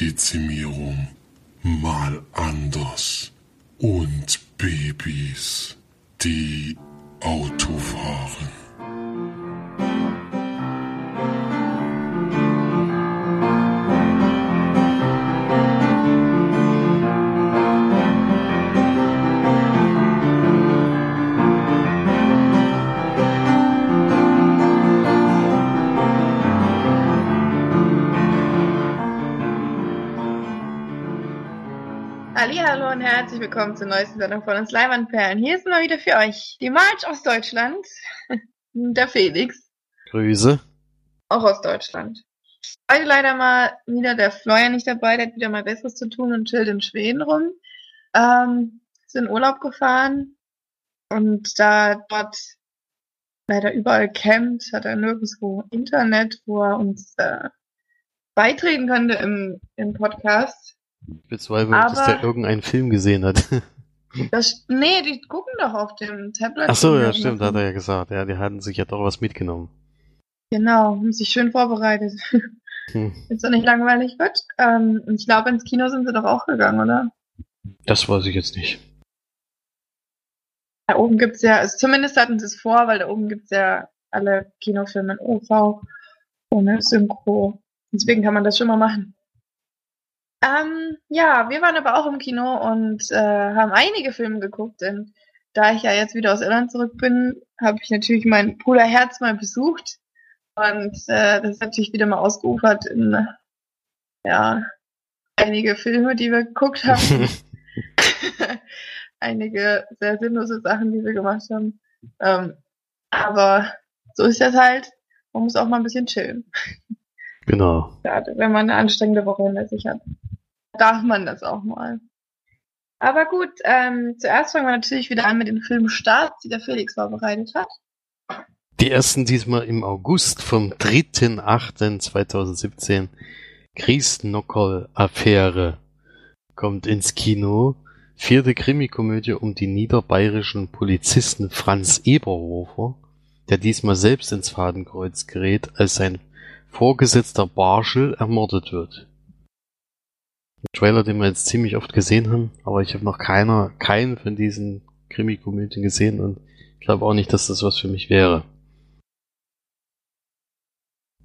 Mitarbeiterdezimierung. Mal anders. Und Babys, die Auto fahren. Herzlich willkommen zur neuesten Sendung von uns Leiwandperlen. Hier ist mal wieder für euch die March aus Deutschland, der Felix. Grüße. Auch aus Deutschland. Heute leider mal wieder der Fleuer nicht dabei, der hat wieder mal Besseres zu tun und chillt in Schweden rum. Ähm, ist in Urlaub gefahren und da dort leider überall campt, hat er nirgendwo Internet, wo er uns äh, beitreten könnte im, im Podcast. Ich bezweifle, dass der irgendeinen Film gesehen hat. Das, nee, die gucken doch auf dem Tablet. Ach so, ja, stimmt, hat er ja gesagt. Ja, die hatten sich ja doch was mitgenommen. Genau, haben sich schön vorbereitet. Hm. Ist doch nicht langweilig wird. Ähm, ich glaube, ins Kino sind sie doch auch gegangen, oder? Das weiß ich jetzt nicht. Da oben gibt's ja, also zumindest hatten sie es vor, weil da oben gibt's ja alle Kinofilme in OV ohne Synchro. Deswegen kann man das schon mal machen. Ähm, ja, wir waren aber auch im Kino und äh, haben einige Filme geguckt, denn da ich ja jetzt wieder aus Irland zurück bin, habe ich natürlich mein Bruder Herz mal besucht. Und äh, das ist natürlich wieder mal ausgeufert in ja, einige Filme, die wir geguckt haben. einige sehr sinnlose Sachen, die wir gemacht haben. Ähm, aber so ist das halt. Man muss auch mal ein bisschen chillen. Genau. Gerade wenn man eine anstrengende Woche hinter sich hat darf man das auch mal. Aber gut, ähm, zuerst fangen wir natürlich wieder an mit den Filmstarts, die der Felix vorbereitet hat. Die ersten diesmal im August vom 3.8.2017. Griesnockerl-Affäre kommt ins Kino. Vierte Krimikomödie um die niederbayerischen Polizisten Franz Eberhofer, der diesmal selbst ins Fadenkreuz gerät, als sein Vorgesetzter Barschel ermordet wird. Trailer, den wir jetzt ziemlich oft gesehen haben, aber ich habe noch keiner, keinen von diesen Krimi-Komödien gesehen und ich glaube auch nicht, dass das was für mich wäre.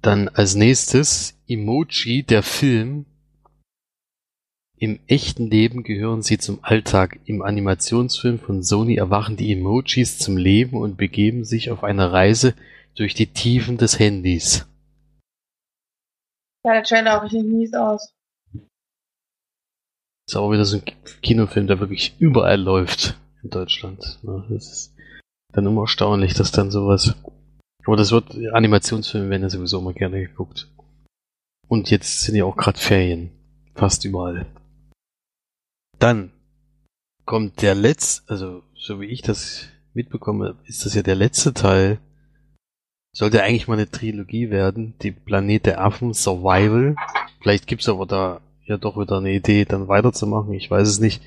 Dann als nächstes Emoji, der Film. Im echten Leben gehören sie zum Alltag. Im Animationsfilm von Sony erwachen die Emojis zum Leben und begeben sich auf eine Reise durch die Tiefen des Handys. Ja, der Trailer auch richtig mies aus. Ist auch wieder so ein Kinofilm, der wirklich überall läuft in Deutschland. Ne? Das ist dann immer erstaunlich, dass dann sowas. Aber das wird, Animationsfilme werden ja sowieso immer gerne geguckt. Und jetzt sind ja auch gerade Ferien. Fast überall. Dann kommt der letzte, also so wie ich das mitbekomme, ist das ja der letzte Teil. Sollte eigentlich mal eine Trilogie werden. Die Planet der Affen Survival. Vielleicht gibt's aber da ja doch wieder eine Idee, dann weiterzumachen. Ich weiß es nicht.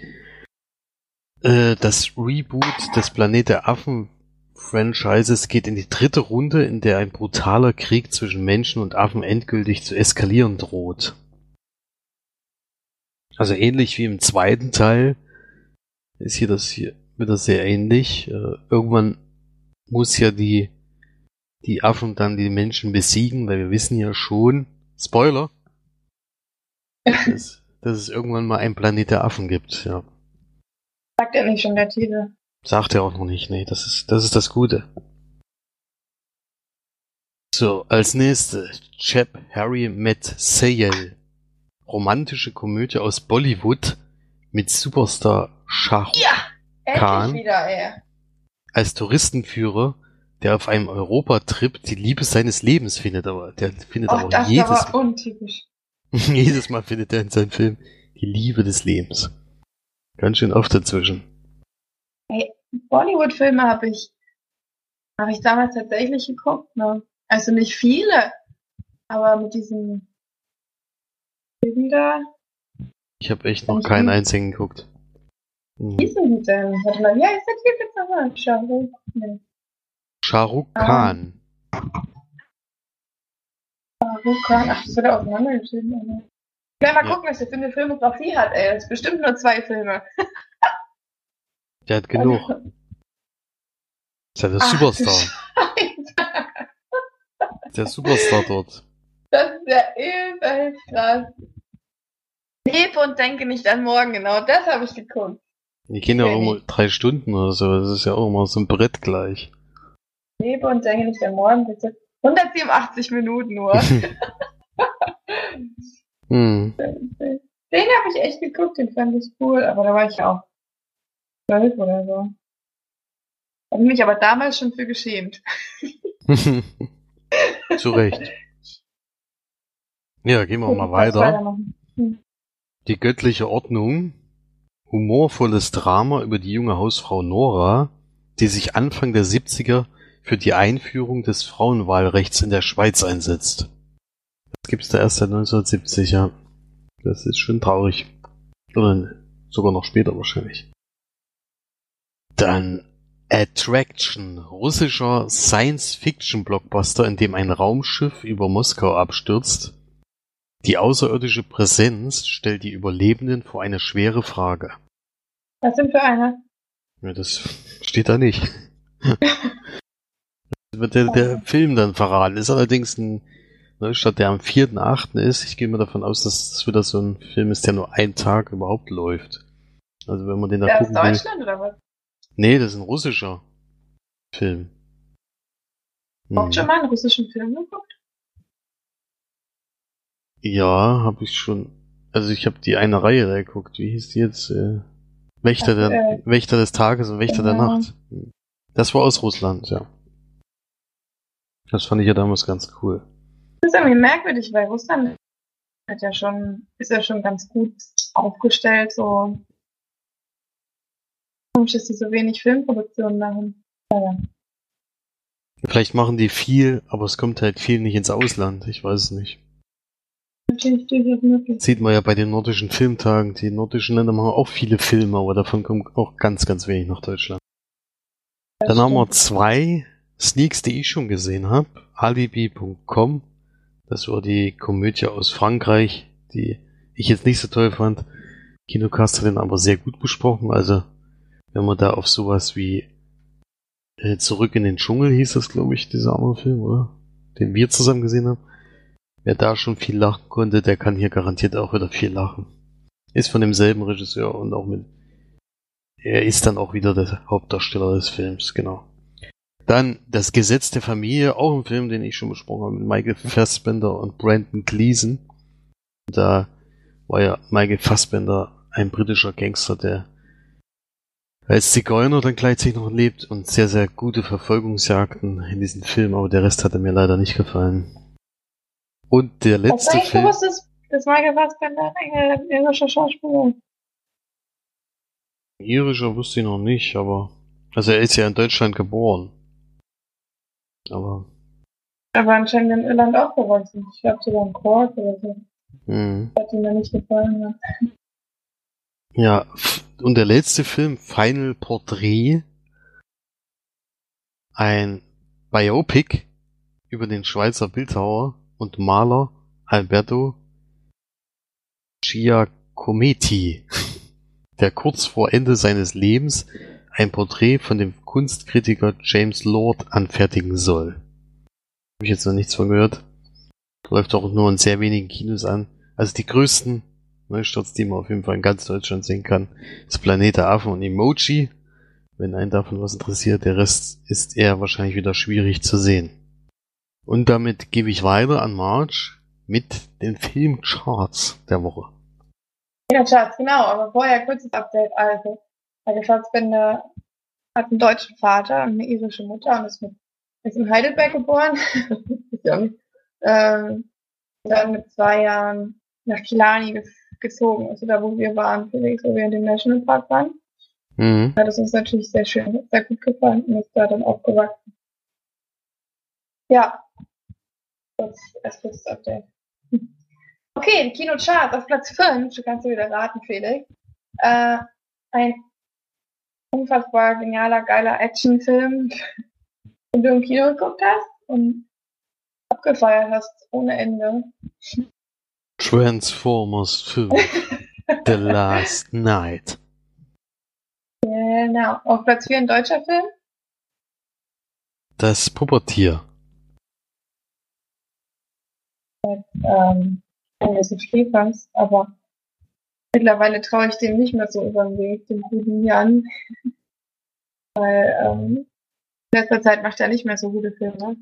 Äh, das Reboot des Planet der Affen Franchises geht in die dritte Runde, in der ein brutaler Krieg zwischen Menschen und Affen endgültig zu eskalieren droht. Also ähnlich wie im zweiten Teil ist hier das hier wieder sehr ähnlich. Äh, irgendwann muss ja die, die Affen dann die Menschen besiegen, weil wir wissen ja schon, Spoiler, dass, dass es irgendwann mal einen Planet der Affen gibt, ja. Sagt er nicht schon der Titel? Sagt er auch noch nicht, nee, das ist, das ist das Gute. So, als nächste, Chap Harry met Sayel. Romantische Komödie aus Bollywood mit Superstar Shah ja, Khan wieder, ey. als Touristenführer, der auf einem Europatrip die Liebe seines Lebens findet, aber der findet Och, aber das jedes war untypisch. Jedes Mal findet er in seinem Film die Liebe des Lebens. Ganz schön oft dazwischen. Hey, Bollywood-Filme habe ich, habe ich damals tatsächlich geguckt, ne? Also nicht viele, aber mit diesem da. Ich habe echt noch keinen einzigen geguckt. Wie hießen die denn? Warte mal, wie heißt der Typ jetzt nochmal? Shahrukh? Nee. Shahrukh Khan. Vulkan, ach, das wird ja auseinandergeschrieben. Ich will mal Ja. gucken, was der für eine Filmografie hat, ey. Das ist bestimmt nur zwei Filme. Der hat genug. Ist ja der Ach, Superstar. Der Superstar dort. Das ist ja übel krass. Lebe und denke nicht an morgen, genau das habe ich geguckt. Die gehen ja auch immer drei Stunden oder so. Das ist ja auch immer so ein Brett gleich. Lebe und denke nicht an morgen, bitte. 187 Minuten nur. Hm. Den habe ich echt geguckt, den fand ich cool, aber da war ich auch zwölf oder so. Habe mich aber damals schon für geschämt. Zu Recht. Ja, gehen wir mal weiter. weitermachen. Die göttliche Ordnung. Humorvolles Drama über die junge Hausfrau Nora, die sich Anfang der 70er für die Einführung des Frauenwahlrechts in der Schweiz einsetzt. Das gibt's da erst seit 1970, ja. Das ist schon traurig. Oder sogar noch später wahrscheinlich. Dann Attraction, russischer Science-Fiction-Blockbuster, in dem ein Raumschiff über Moskau abstürzt. Die außerirdische Präsenz stellt die Überlebenden vor eine schwere Frage. Was sind für eine? Ja, das steht da nicht. Wird der, der Film dann verraten. Ist allerdings ein Neustart, der am 4.8. ist. Ich gehe mal davon aus, dass es wieder so ein Film ist, der nur einen Tag überhaupt läuft. Also wenn man den da Der gucken will. Deutschland oder was? Nee, das ist ein russischer Film. Auch Hm. schon mal einen russischen Film geguckt? Ja, habe ich schon. Also ich habe die eine Reihe da geguckt. Wie hieß die jetzt? Äh, Wächter, der, äh, Wächter des Tages und Wächter der genau. Nacht. Hm. Das war aus Russland, ja. Das fand ich ja damals ganz cool. Das ist irgendwie merkwürdig, weil Russland hat ja schon, ist ja schon ganz gut aufgestellt, so. Komisch, dass sie so wenig Filmproduktionen machen. Naja. Vielleicht machen die viel, aber es kommt halt viel nicht ins Ausland. Ich weiß es nicht. Möglich. Sieht man ja bei den nordischen Filmtagen. Die nordischen Länder machen auch viele Filme, aber davon kommt auch ganz, ganz wenig nach Deutschland. Das Dann haben wir zwei Sneaks, die ich schon gesehen habe. Alibi.com. Das war die Komödie aus Frankreich, die ich jetzt nicht so toll fand. Kinocast hat den aber sehr gut besprochen. Also, wenn man da auf sowas wie äh, Zurück in den Dschungel hieß das, glaube ich, dieser andere Film, oder? Den wir zusammen gesehen haben. Wer da schon viel lachen konnte, der kann hier garantiert auch wieder viel lachen. Ist von demselben Regisseur und auch mit. Er ist dann auch wieder der Hauptdarsteller des Films, genau. Dann Das Gesetz der Familie, auch ein Film, den ich schon besprochen habe, mit Michael Fassbender und Brandon Gleason. Da war ja Michael Fassbender ein britischer Gangster, der als Zigeuner dann gleichzeitig noch lebt und sehr, sehr gute Verfolgungsjagden in diesem Film, aber der Rest hatte mir leider nicht gefallen. Und der Hast du letzte Film. gewusst, dass, dass Michael Fassbender ein irischer Schauspieler ist? Irischer wusste ich noch nicht, aber. Also er ist ja in Deutschland geboren. Aber. Aber anscheinend in Irland aufgewachsen. Ich glaube sogar in Cork oder so. Hm. Hat ihm da nicht gefallen. Ja. Ja, und der letzte Film, Final Portrait. Ein Biopic über den Schweizer Bildhauer und Maler Alberto Giacometti, der kurz vor Ende seines Lebens ein Porträt von dem Kunstkritiker James Lord anfertigen soll. Habe ich jetzt noch nichts von gehört. Läuft auch nur in sehr wenigen Kinos an. Also die größten Neustarts, die man auf jeden Fall in ganz Deutschland sehen kann, ist Planet der Affen und Emoji. Wenn einen davon was interessiert, der Rest ist eher wahrscheinlich wieder schwierig zu sehen. Und damit gebe ich weiter an Marge mit den Filmcharts der Woche. Schatz, genau. Aber vorher kurzes Update. Also, Michael Fassbender hat einen deutschen Vater und eine irische Mutter und ist, mit, ist in Heidelberg geboren. Ja ähm, dann mit zwei Jahren nach Kilani ge gezogen, also da, wo wir waren, Felix, wo wir in dem Nationalpark waren. Mhm. Hat es uns natürlich sehr schön, sehr gut gefallen und ist da dann aufgewachsen. Ja. Das ist kurzes Update. Okay, die Kinocharts auf Platz 5, du kannst dir wieder raten, Felix. Äh, ein unfassbar genialer, geiler Actionfilm, den du im Kino geguckt hast. Und abgefeiert hast, ohne Ende. Transformers 5. The Last Night. Genau. Auf Platz 4 ein deutscher Film? Das Pubertier. Ähm, wenn du so schläferst, aber mittlerweile traue ich dem nicht mehr so über den Weg, dem guten Jan. Weil ähm, in letzter Zeit macht er nicht mehr so gute Filme.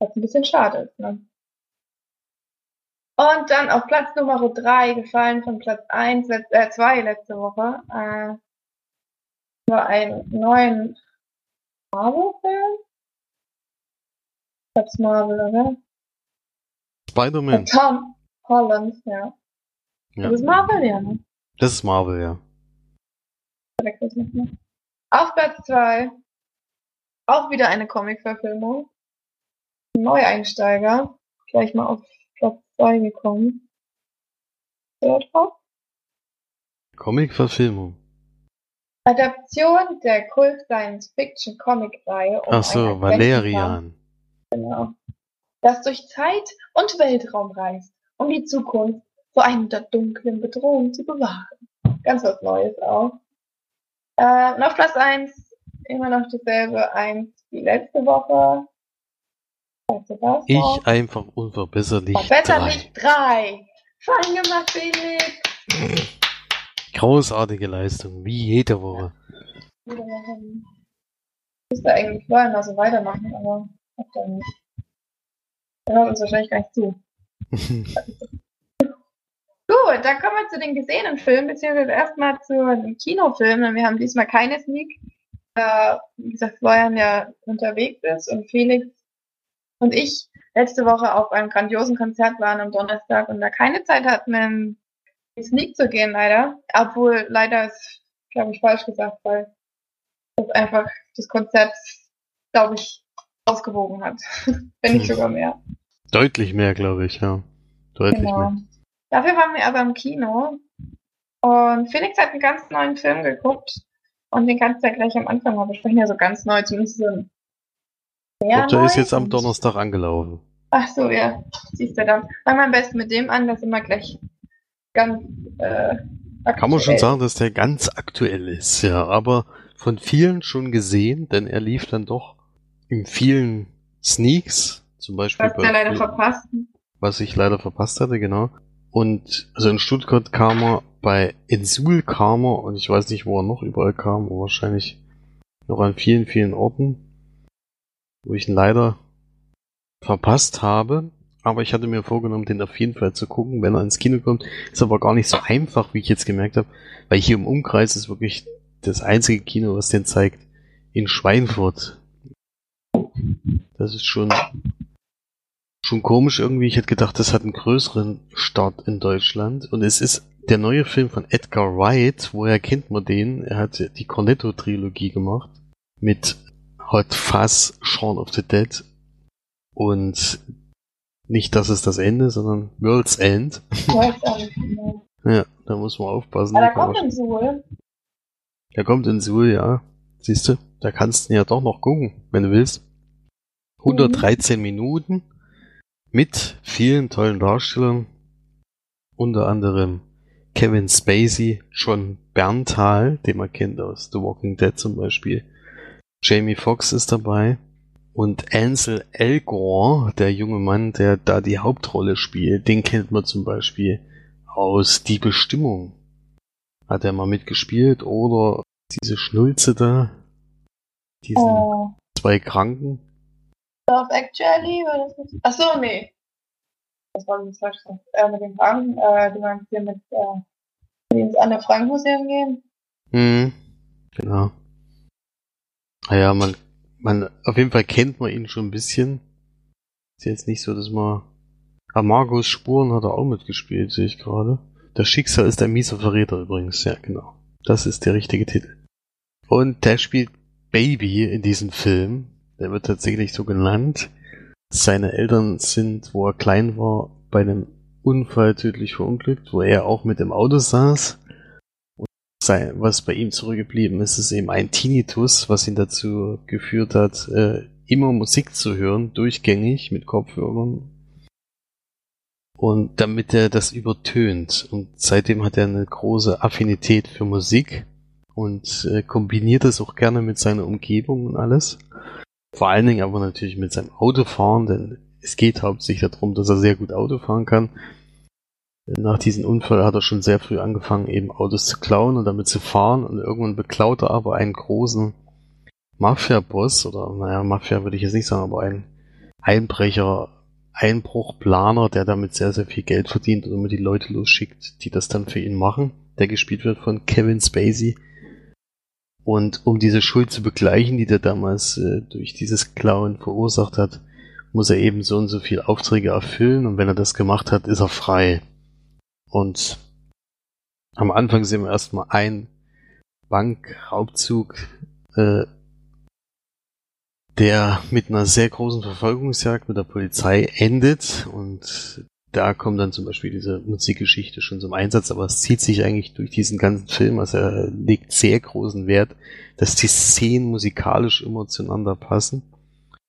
Was ein bisschen schade ist, ne? Und dann auf Platz Nummer 3, gefallen von Platz 1, äh, 2 letzte Woche, äh, war ein neuen Marvel-Film. Ich glaub's Marvel, oder? Spider-Man. Tom Holland, ja. Ja. Das ist Marvel, ja, ne? Das ist Marvel, ja. Auf Platz 2 auch wieder eine Comic-Verfilmung. Neueinsteiger. Gleich mal auf Platz 2 gekommen. Wer drauf? Comic-Verfilmung. Adaption der Kult-Science-Fiction-Comic-Reihe um Ach so, Valerian. Genau. Das durch Zeit und Weltraum reist, um die Zukunft vor einer dunklen Bedrohung zu bewahren. Ganz was Neues auch. Äh, und auf Platz 1 immer noch dasselbe eins wie letzte Woche. Was? Ich einfach unverbesserlich. Verbesserlich drei. drei. Fein gemacht, Felix. Großartige Leistung, wie jede Woche. Ich müsste eigentlich vorher noch so weitermachen, aber hab dann nicht. Er hört uns wahrscheinlich gar nicht zu. Gut, dann kommen wir zu den gesehenen Filmen, beziehungsweise erstmal zu den Kinofilmen. Wir haben diesmal keine Sneak. Da, wie gesagt, Florian ja unterwegs ist und Felix und ich letzte Woche auf einem grandiosen Konzert waren am Donnerstag und da keine Zeit hatten, in die Sneak zu gehen, leider. Obwohl, leider ist, glaube ich, falsch gesagt, weil das einfach das Konzert, glaube ich, ausgewogen hat. Wenn nicht Hm. sogar mehr. Deutlich mehr, glaube ich, ja. Deutlich Genau. mehr. Dafür waren wir aber im Kino. Und Felix hat einen ganz neuen Film geguckt. Und den kannst du ja gleich am Anfang mal besprechen. Also ganz neu, zumindest so ein sehr der ist jetzt am Donnerstag angelaufen. Ach so, ja. Siehst du dann. Fangen wir am besten mit dem an, das immer gleich ganz äh, Kann man schon aktuell. sagen, dass der ganz aktuell ist, ja. Aber von vielen schon gesehen, denn er lief dann doch in vielen Sneaks, zum Beispiel Was der leider bei, verpasst. was ich leider verpasst hatte, genau. Und also in Stuttgart kam er, bei Insul kam er, und ich weiß nicht, wo er noch überall kam, aber wahrscheinlich noch an vielen, vielen Orten, wo ich ihn leider verpasst habe. Aber ich hatte mir vorgenommen, den auf jeden Fall zu gucken, wenn er ins Kino kommt. Ist aber gar nicht so einfach, wie ich jetzt gemerkt habe, weil hier im Umkreis ist wirklich das einzige Kino, was den zeigt, in Schweinfurt. Das ist schon, schon komisch irgendwie. Ich hätte gedacht, das hat einen größeren Start in Deutschland. Und es ist der neue Film von Edgar Wright. Woher kennt man den? Er hat die Cornetto-Trilogie gemacht. Mit Hot Fuzz, Shaun of the Dead. Und nicht, das ist das Ende, sondern World's End. Ja, da muss man aufpassen. Aber Da kommt ein Suhl. der kommt in Suhl, ja. Siehst du, da kannst du ja doch noch gucken, wenn du willst. 113 Minuten mit vielen tollen Darstellern. Unter anderem Kevin Spacey, John Berntal, den man kennt aus The Walking Dead zum Beispiel. Jamie Foxx ist dabei. Und Ansel Elgort, der junge Mann, der da die Hauptrolle spielt, den kennt man zum Beispiel aus Die Bestimmung. Hat er mal mitgespielt oder diese Schnulze da, diese Oh. zwei Kranken. Love Actually, war das nicht? Ach so, nee. Das war nicht falsch. gesagt. Äh, mit dem Franken, äh, du meinst hier mit, äh, ins Anne Frank Museum gehen? Hm, genau. Naja, man, man, auf jeden Fall kennt man ihn schon ein bisschen. Ist jetzt nicht so, dass man. Ah, Margos Spuren hat er auch mitgespielt, sehe ich gerade. Das Schicksal ist ein mieser Verräter übrigens, ja, genau. Das ist der richtige Titel. Und der spielt Baby in diesem Film. Der wird tatsächlich so genannt. Seine Eltern sind, wo er klein war, bei einem Unfall tödlich verunglückt, wo er auch mit im Auto saß. Und sein, was bei ihm zurückgeblieben ist, ist eben ein Tinnitus, was ihn dazu geführt hat, äh, immer Musik zu hören, durchgängig mit Kopfhörern. Und damit er das übertönt. Und seitdem hat er eine große Affinität für Musik und äh, kombiniert das auch gerne mit seiner Umgebung und alles. Vor allen Dingen aber natürlich mit seinem Autofahren, denn es geht hauptsächlich darum, dass er sehr gut Auto fahren kann. Nach diesem Unfall hat er schon sehr früh angefangen, eben Autos zu klauen und damit zu fahren und irgendwann beklaut er aber einen großen Mafia-Boss oder naja, Mafia würde ich jetzt nicht sagen, aber ein Einbrecher, Einbruchplaner, der damit sehr, sehr viel Geld verdient und immer die Leute losschickt, die das dann für ihn machen, der gespielt wird von Kevin Spacey. Und um diese Schuld zu begleichen, die der damals äh, durch dieses Klauen verursacht hat, muss er eben so und so viel Aufträge erfüllen und wenn er das gemacht hat, ist er frei. Und am Anfang sehen wir erstmal ein Bankraubzug, äh, der mit einer sehr großen Verfolgungsjagd mit der Polizei endet und da kommt dann zum Beispiel diese Musikgeschichte schon zum Einsatz, aber es zieht sich eigentlich durch diesen ganzen Film. Also er legt sehr großen Wert, dass die Szenen musikalisch immer zueinander passen.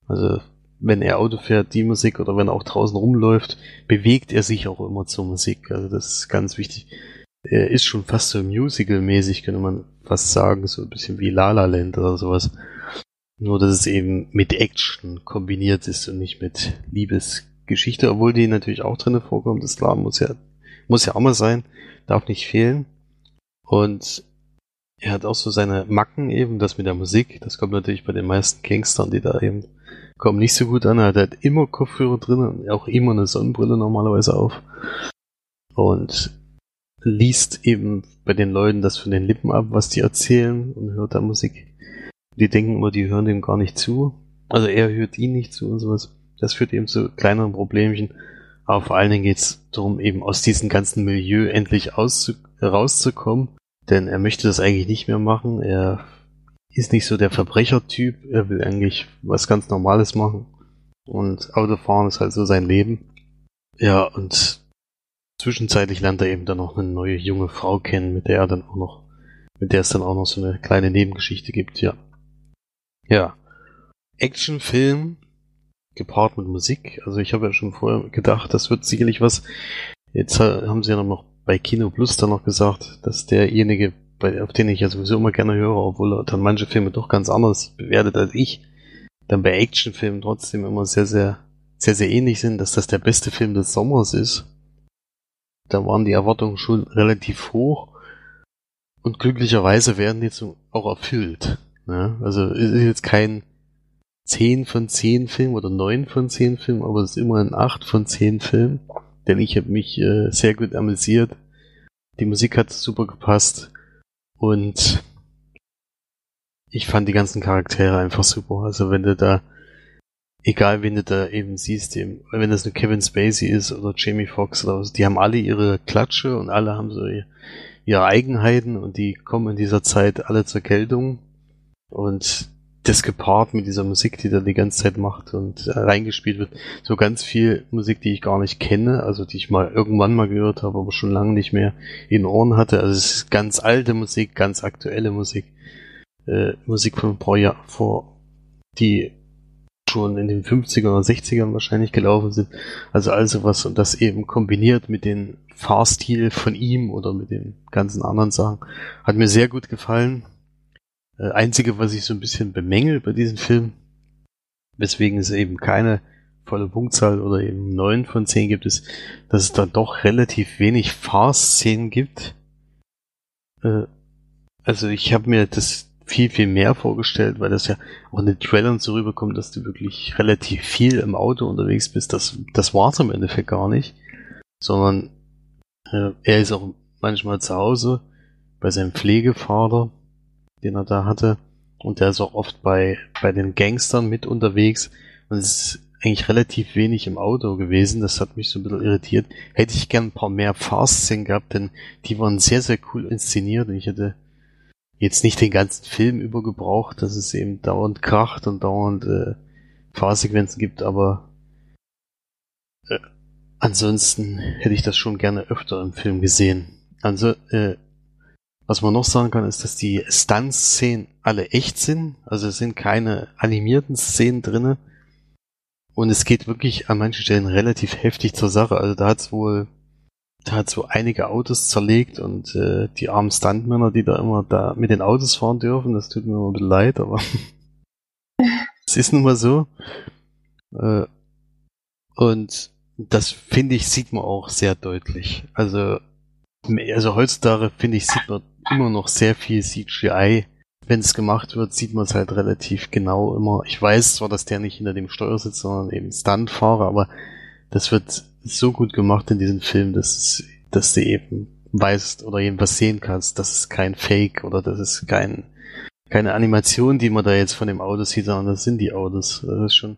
Also wenn er Auto fährt, die Musik oder wenn er auch draußen rumläuft, bewegt er sich auch immer zur Musik. Also das ist ganz wichtig. Er ist schon fast so musical-mäßig, könnte man fast sagen, so ein bisschen wie La La Land oder sowas. Nur, dass es eben mit Action kombiniert ist und nicht mit Liebesgeschichte, obwohl die natürlich auch drinne vorkommt. Das klar, muss ja, muss ja auch mal sein, darf nicht fehlen. Und er hat auch so seine Macken eben, das mit der Musik. Das kommt natürlich bei den meisten Gangstern, die da eben kommen, nicht so gut an. Er hat immer Kopfhörer drin und auch immer eine Sonnenbrille normalerweise auf. Und liest eben bei den Leuten das von den Lippen ab, was die erzählen und hört da Musik. Die denken immer, die hören dem gar nicht zu. Also er hört ihnen nicht zu und sowas. Das führt eben zu kleineren Problemchen. Aber vor allen Dingen geht es darum, eben aus diesem ganzen Milieu endlich rauszukommen. Denn er möchte das eigentlich nicht mehr machen. Er ist nicht so der Verbrechertyp. Er will eigentlich was ganz Normales machen. Und Autofahren ist halt so sein Leben. Ja, und zwischenzeitlich lernt er eben dann noch eine neue junge Frau kennen, mit der er dann auch noch, mit der es dann auch noch so eine kleine Nebengeschichte gibt, ja. Ja. Actionfilm gepaart mit Musik. Also ich habe ja schon vorher gedacht, das wird sicherlich was. Jetzt haben sie ja noch bei Kino Plus dann noch gesagt, dass derjenige, bei, auf den ich ja sowieso immer gerne höre, obwohl er dann manche Filme doch ganz anders bewertet als ich, dann bei Actionfilmen trotzdem immer sehr, sehr, sehr, sehr ähnlich sind, dass das der beste Film des Sommers ist. Da waren die Erwartungen schon relativ hoch und glücklicherweise werden die jetzt auch erfüllt. Ja, also ist jetzt kein 10 von 10 Film oder 9 von 10 Film, aber es ist immer ein 8 von 10 Film. Denn ich habe mich äh, sehr gut amüsiert. Die Musik hat super gepasst. Und ich fand die ganzen Charaktere einfach super. Also wenn du da, egal wen du da eben siehst, wenn das nur Kevin Spacey ist oder Jamie Foxx oder was, die haben alle ihre Klatsche und alle haben so ihre Eigenheiten und die kommen in dieser Zeit alle zur Geltung. Und das gepaart mit dieser Musik, die da die ganze Zeit macht und äh, reingespielt wird. So ganz viel Musik, die ich gar nicht kenne, also die ich mal irgendwann mal gehört habe, aber schon lange nicht mehr in Ohren hatte. Also es ist ganz alte Musik, ganz aktuelle Musik. Äh, Musik von paar Jahren vor, die schon in den 50er oder 60ern wahrscheinlich gelaufen sind. Also also was und das eben kombiniert mit dem Fahrstil von ihm oder mit den ganzen anderen Sachen. Hat mir sehr gut gefallen äh, einzige, was ich so ein bisschen bemängel bei diesem Film, weswegen es eben keine volle Punktzahl oder eben neun von zehn gibt, ist, dass es dann doch relativ wenig Fahrszenen gibt. Äh, also ich habe mir das viel, viel mehr vorgestellt, weil das ja auch in den Trailern so rüberkommt, dass du wirklich relativ viel im Auto unterwegs bist. Das, das war es im Endeffekt gar nicht. Sondern äh, er ist auch manchmal zu Hause bei seinem Pflegevater den er da hatte. Und der ist auch oft bei, bei den Gangstern mit unterwegs. Und es ist eigentlich relativ wenig im Auto gewesen. Das hat mich so ein bisschen irritiert. Hätte ich gern ein paar mehr Fast-Szenen gehabt, denn die waren sehr, sehr cool inszeniert. Und ich hätte jetzt nicht den ganzen Film übergebraucht, dass es eben dauernd kracht und dauernd äh, Fahrsequenzen gibt, aber äh, ansonsten hätte ich das schon gerne öfter im Film gesehen. Also, äh, Was man noch sagen kann, ist, dass die Stunts-Szenen alle echt sind. Also es sind keine animierten Szenen drinne. Und es geht wirklich an manchen Stellen relativ heftig zur Sache. Also da hat's wohl, da hat's so einige Autos zerlegt und äh, die armen Stuntmänner, die da immer da mit den Autos fahren dürfen, das tut mir immer ein bisschen leid, aber es ist nun mal so. Äh, und das finde ich, sieht man auch sehr deutlich. Also, also heutzutage finde ich, sieht man immer noch sehr viel CGI. Wenn es gemacht wird, sieht man es halt relativ genau immer. Ich weiß zwar, dass der nicht hinter dem Steuer sitzt, sondern eben Stuntfahrer, aber das wird so gut gemacht in diesem Film, dass, es, dass du eben weißt oder irgendwas sehen kannst, das ist kein Fake oder das ist kein, keine Animation, die man da jetzt von dem Auto sieht, sondern das sind die Autos. Das ist schon,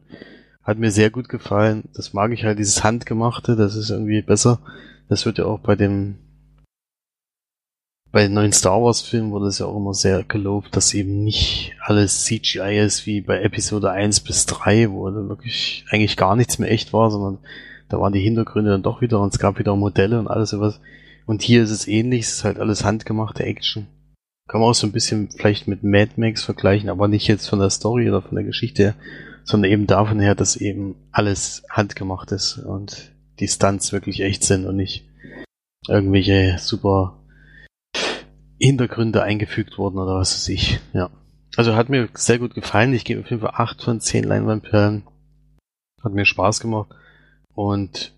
hat mir sehr gut gefallen. Das mag ich halt, dieses Handgemachte, das ist irgendwie besser. Das wird ja auch bei dem bei den neuen Star Wars Filmen wurde es ja auch immer sehr gelobt, dass eben nicht alles CGI ist wie bei Episode 1 bis 3, wo wirklich eigentlich gar nichts mehr echt war, sondern da waren die Hintergründe dann doch wieder und es gab wieder Modelle und alles sowas. Und hier ist es ähnlich, es ist halt alles handgemachte Action. Kann man auch so ein bisschen vielleicht mit Mad Max vergleichen, aber nicht jetzt von der Story oder von der Geschichte her, sondern eben davon her, dass eben alles handgemacht ist und die Stunts wirklich echt sind und nicht irgendwelche super Hintergründe eingefügt wurden oder was weiß ich. Ja. Also hat mir sehr gut gefallen. Ich gebe auf jeden Fall 8 von 10 Leinwandperlen. Hat mir Spaß gemacht. Und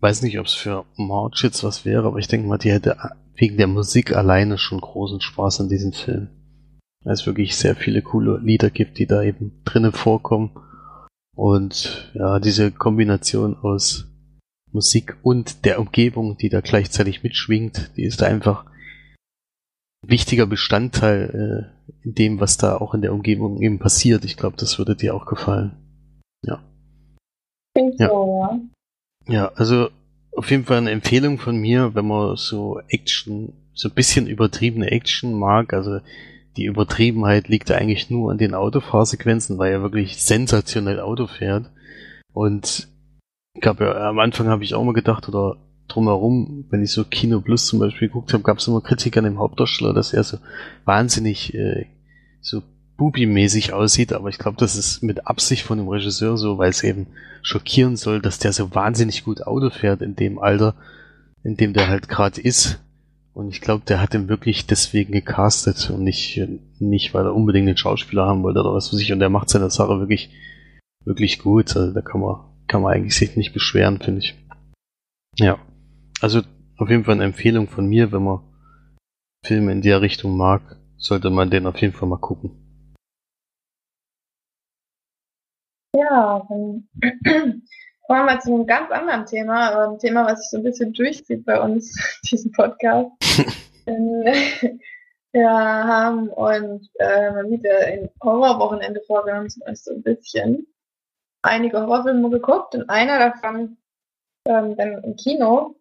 weiß nicht, ob es für March jetzt was wäre, aber ich denke mal, die hätte wegen der Musik alleine schon großen Spaß an diesem Film. Weil es wirklich sehr viele coole Lieder gibt, die da eben drinnen vorkommen. Und ja, diese Kombination aus Musik und der Umgebung, die da gleichzeitig mitschwingt, die ist einfach wichtiger Bestandteil äh, in dem, was da auch in der Umgebung eben passiert. Ich glaube, das würde dir auch gefallen. Ja. Klingt Ja. so, ja. Ja, also auf jeden Fall eine Empfehlung von mir, wenn man so Action, so ein bisschen übertriebene Action mag. Also die Übertriebenheit liegt eigentlich nur an den Autofahrsequenzen, weil er wirklich sensationell Auto fährt. Und ich glaube, ja, am Anfang habe ich auch mal gedacht, oder drumherum, wenn ich so Kino Plus zum Beispiel geguckt habe, gab es immer Kritik an dem Hauptdarsteller, dass er so wahnsinnig äh, so Bubi-mäßig aussieht, aber ich glaube, das ist mit Absicht von dem Regisseur so, weil es eben schockieren soll, dass der so wahnsinnig gut Auto fährt in dem Alter, in dem der halt gerade ist. Und ich glaube, der hat ihn wirklich deswegen gecastet und nicht, nicht, weil er unbedingt einen Schauspieler haben wollte oder was weiß ich. Und der macht seine Sache wirklich, wirklich gut. Also da kann man, kann man eigentlich sich nicht beschweren, finde ich. Ja. Also auf jeden Fall eine Empfehlung von mir, wenn man Filme in der Richtung mag, sollte man den auf jeden Fall mal gucken. Ja, dann kommen wir mal zu einem ganz anderen Thema, aber ein Thema, was sich so ein bisschen durchzieht bei uns, diesen Podcast. Ähm, Wir haben uns äh, wieder ein Horrorwochenende vorgenommen, zumindest so ein bisschen. Einige Horrorfilme geguckt und einer davon ähm, dann im Kino.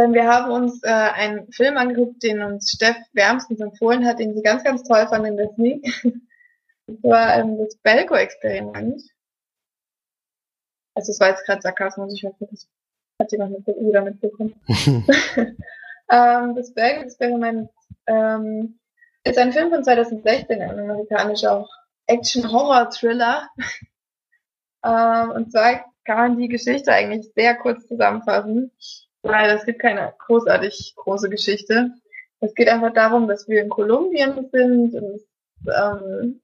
Denn wir haben uns äh, einen Film angeguckt, den uns Steff wärmstens empfohlen hat, den sie ganz, ganz toll fand in Disney. Das war ähm, das Belko-Experiment. Also es war jetzt gerade Sarkasmus, ich hoffe, das hat jemand mit, wieder mitbekommen. ähm, das Belko-Experiment ähm, ist ein Film von 2016, ein amerikanischer Action-Horror-Thriller. ähm, und zwar kann man die Geschichte eigentlich sehr kurz zusammenfassen, weil es gibt keine großartig große Geschichte. Es geht einfach darum, dass wir in Kolumbien sind und es ähm,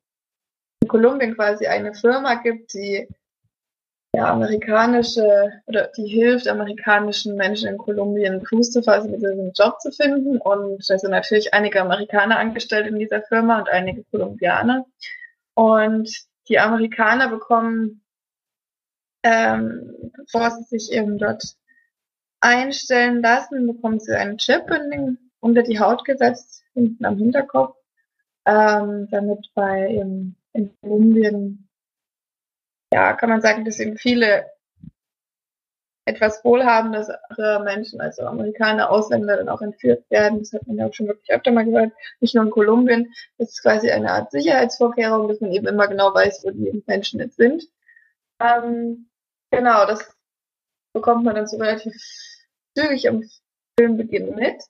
in Kolumbien quasi eine Firma gibt, die ja, amerikanische oder die hilft amerikanischen Menschen in Kolumbien Fuß zu fassen, diesen Job zu finden. Und da sind natürlich einige Amerikaner angestellt in dieser Firma und einige Kolumbianer. Und die Amerikaner bekommen, ähm, bevor sie sich eben dort einstellen lassen, bekommen sie einen Chip in den, unter die Haut gesetzt, hinten am Hinterkopf, ähm, damit bei eben in Kolumbien ja, kann man sagen, dass eben viele etwas wohlhabendere Menschen, also Amerikaner, Ausländer, dann auch entführt werden. Das hat man ja auch schon wirklich öfter mal gehört. Nicht nur in Kolumbien. Das ist quasi eine Art Sicherheitsvorkehrung, dass man eben immer genau weiß, wo die Menschen jetzt sind. Ähm, genau, das bekommt man dann so relativ zügig am Filmbeginn mit.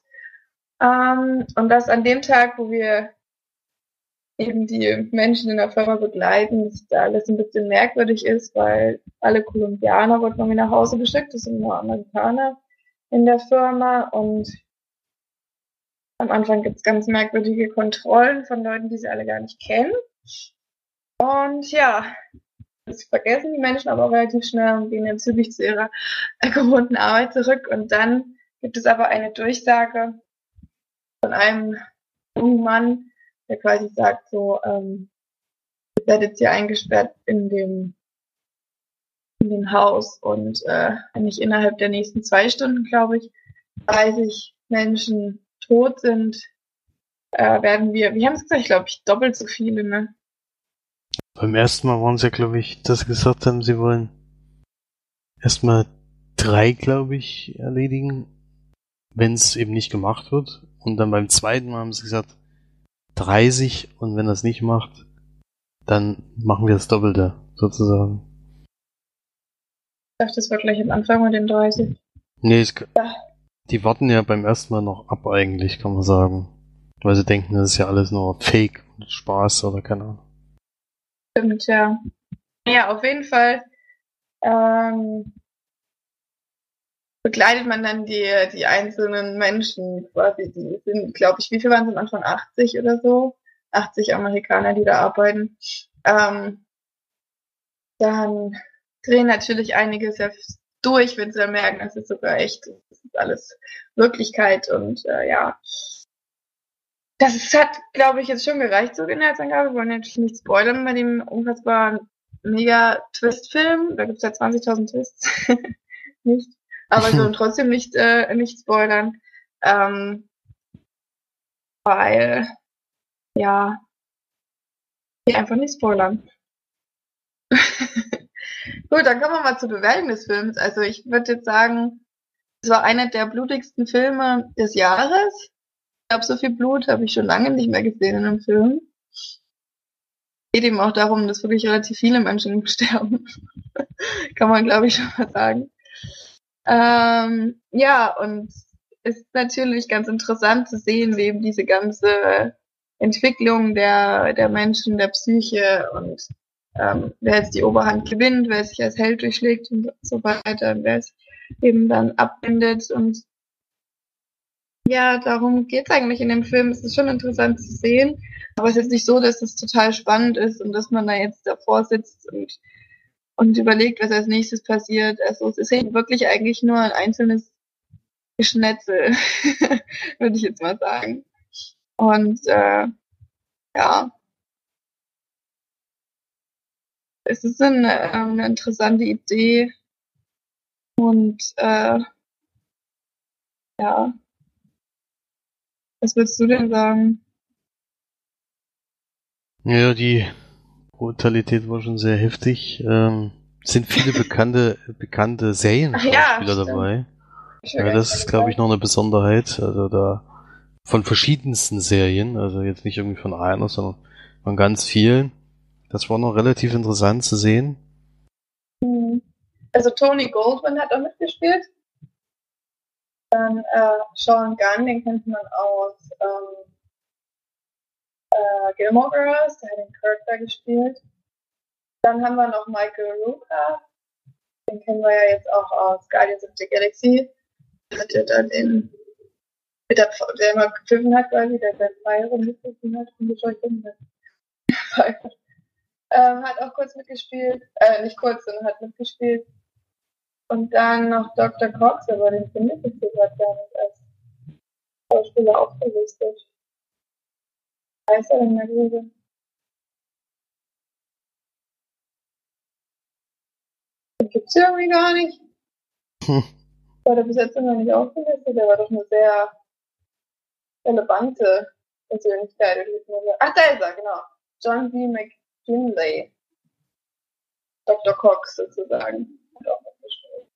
Ähm, und das an dem Tag, wo wir eben die Menschen in der Firma begleiten, dass da alles ein bisschen merkwürdig ist, weil alle Kolumbianer wurden irgendwie nach Hause geschickt, das sind nur Amerikaner in der Firma und am Anfang gibt es ganz merkwürdige Kontrollen von Leuten, die sie alle gar nicht kennen. Und ja, das vergessen die Menschen aber auch relativ schnell und gehen dann zügig zu ihrer gewohnten Arbeit zurück. Und dann gibt es aber eine Durchsage von einem jungen Mann, der quasi sagt so, ähm, ihr werdet hier eingesperrt in dem, in dem Haus und äh, wenn nicht innerhalb der nächsten zwei Stunden, glaube ich, 30 Menschen tot sind, äh, werden wir, wie haben es gesagt, ich glaube ich, doppelt so viele, ne? Beim ersten Mal waren sie ja, glaube ich, dass sie gesagt haben, sie wollen erstmal drei, glaube ich, erledigen, wenn es eben nicht gemacht wird. Und dann beim zweiten Mal haben sie gesagt, 30 und wenn das nicht macht, dann machen wir das Doppelte, sozusagen. Ich dachte, das war gleich am Anfang mit den 30. Nee, es, die warten ja beim ersten Mal noch ab eigentlich, kann man sagen. Weil sie denken, das ist ja alles nur Fake und Spaß oder keine Ahnung. Stimmt, ja. Ja, auf jeden Fall ähm, begleitet man dann die, die einzelnen Menschen quasi. Die sind, glaube ich, wie viel waren es am Anfang? 80 oder so? 80 Amerikaner, die da arbeiten. Ähm, dann drehen natürlich einige sehr durch, wenn sie dann merken, es ist sogar echt, das ist alles Wirklichkeit und äh, ja. Das ist, hat, glaube ich, jetzt schon gereicht, so Inhaltsangabe. Wir wollen natürlich nicht spoilern bei dem unfassbaren Mega-Twist-Film. Da gibt es ja 20.000 Twists. nicht. Aber wir wollen trotzdem nicht, äh, nicht spoilern. Ähm, weil, ja, wir einfach nicht spoilern. Gut, dann kommen wir mal zur Bewertung des Films. Also ich würde jetzt sagen, es war einer der blutigsten Filme des Jahres. Ich glaube, so viel Blut habe ich schon lange nicht mehr gesehen in einem Film. Geht eben auch darum, dass wirklich relativ viele Menschen sterben. Kann man, glaube ich, schon mal sagen. Ähm, ja, und es ist natürlich ganz interessant zu sehen, wie eben diese ganze Entwicklung der, der Menschen, der Psyche und ähm, wer jetzt die Oberhand gewinnt, wer sich als Held durchschlägt und so weiter, wer es eben dann abwendet und ja, darum geht's eigentlich in dem Film. Es ist schon interessant zu sehen, aber es ist nicht so, dass es total spannend ist und dass man da jetzt davor sitzt und, und überlegt, was als nächstes passiert. Also es ist eben wirklich eigentlich nur ein einzelnes Geschnetzel, würde ich jetzt mal sagen. Und äh, ja, es ist eine, ähm, eine interessante Idee und äh, ja, was würdest du denn sagen? Ja, die Brutalität war schon sehr heftig. Ähm, sind viele bekannte, bekannte Serienschauspieler ja, dabei. Ja, das ist, glaube ich, noch eine Besonderheit. Also da von verschiedensten Serien, also jetzt nicht irgendwie von einer, sondern von ganz vielen. Das war noch relativ interessant zu sehen. Mhm. Also Tony Goldwyn hat auch mitgespielt. Dann äh, Sean Gunn, den kennt man aus ähm, äh, Gilmore Girls, der hat den da gespielt. Dann haben wir noch Michael Rooker, den kennen wir ja jetzt auch aus Guardians of the Galaxy. Hat ja dann in, mit der, der immer gepfiffen hat quasi, der der Pfeil hat und gescheucht hat. Ähm, hat auch kurz mitgespielt, äh, nicht kurz, sondern hat mitgespielt. Und dann noch Dr. Cox, aber den finde ich jetzt gerade gar nicht als Schauspieler aufgelistet. Heißt er denn der? Den gibt's irgendwie gar nicht. Hm. War der bis jetzt noch nicht aufgelistet? Der war doch eine sehr relevante Persönlichkeit. Ach, da ist er, genau. John B. Mc Finlay, Dr. Cox sozusagen, hat auch mitgespielt.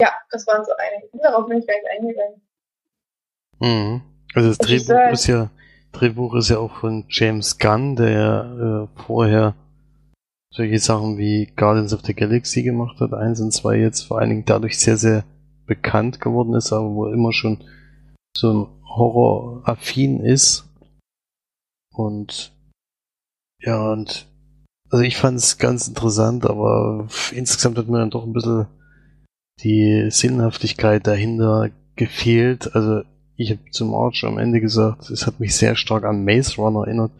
Ja, das waren so einige. Darauf bin ich gar nicht eingegangen. Mhm. Also das Was ich Drehbuch sag- ist ja Drehbuch ist ja auch von James Gunn, der äh, vorher solche Sachen wie Guardians of the Galaxy gemacht hat, eins und zwei jetzt vor allen Dingen dadurch sehr, sehr bekannt geworden ist, aber wo er immer schon so ein Horror-affin ist. Und ja, und also ich fand es ganz interessant, aber insgesamt hat mir dann doch ein bisschen die Sinnhaftigkeit dahinter gefehlt. Also ich habe zum Arch am Ende gesagt, es hat mich sehr stark an Maze Runner erinnert,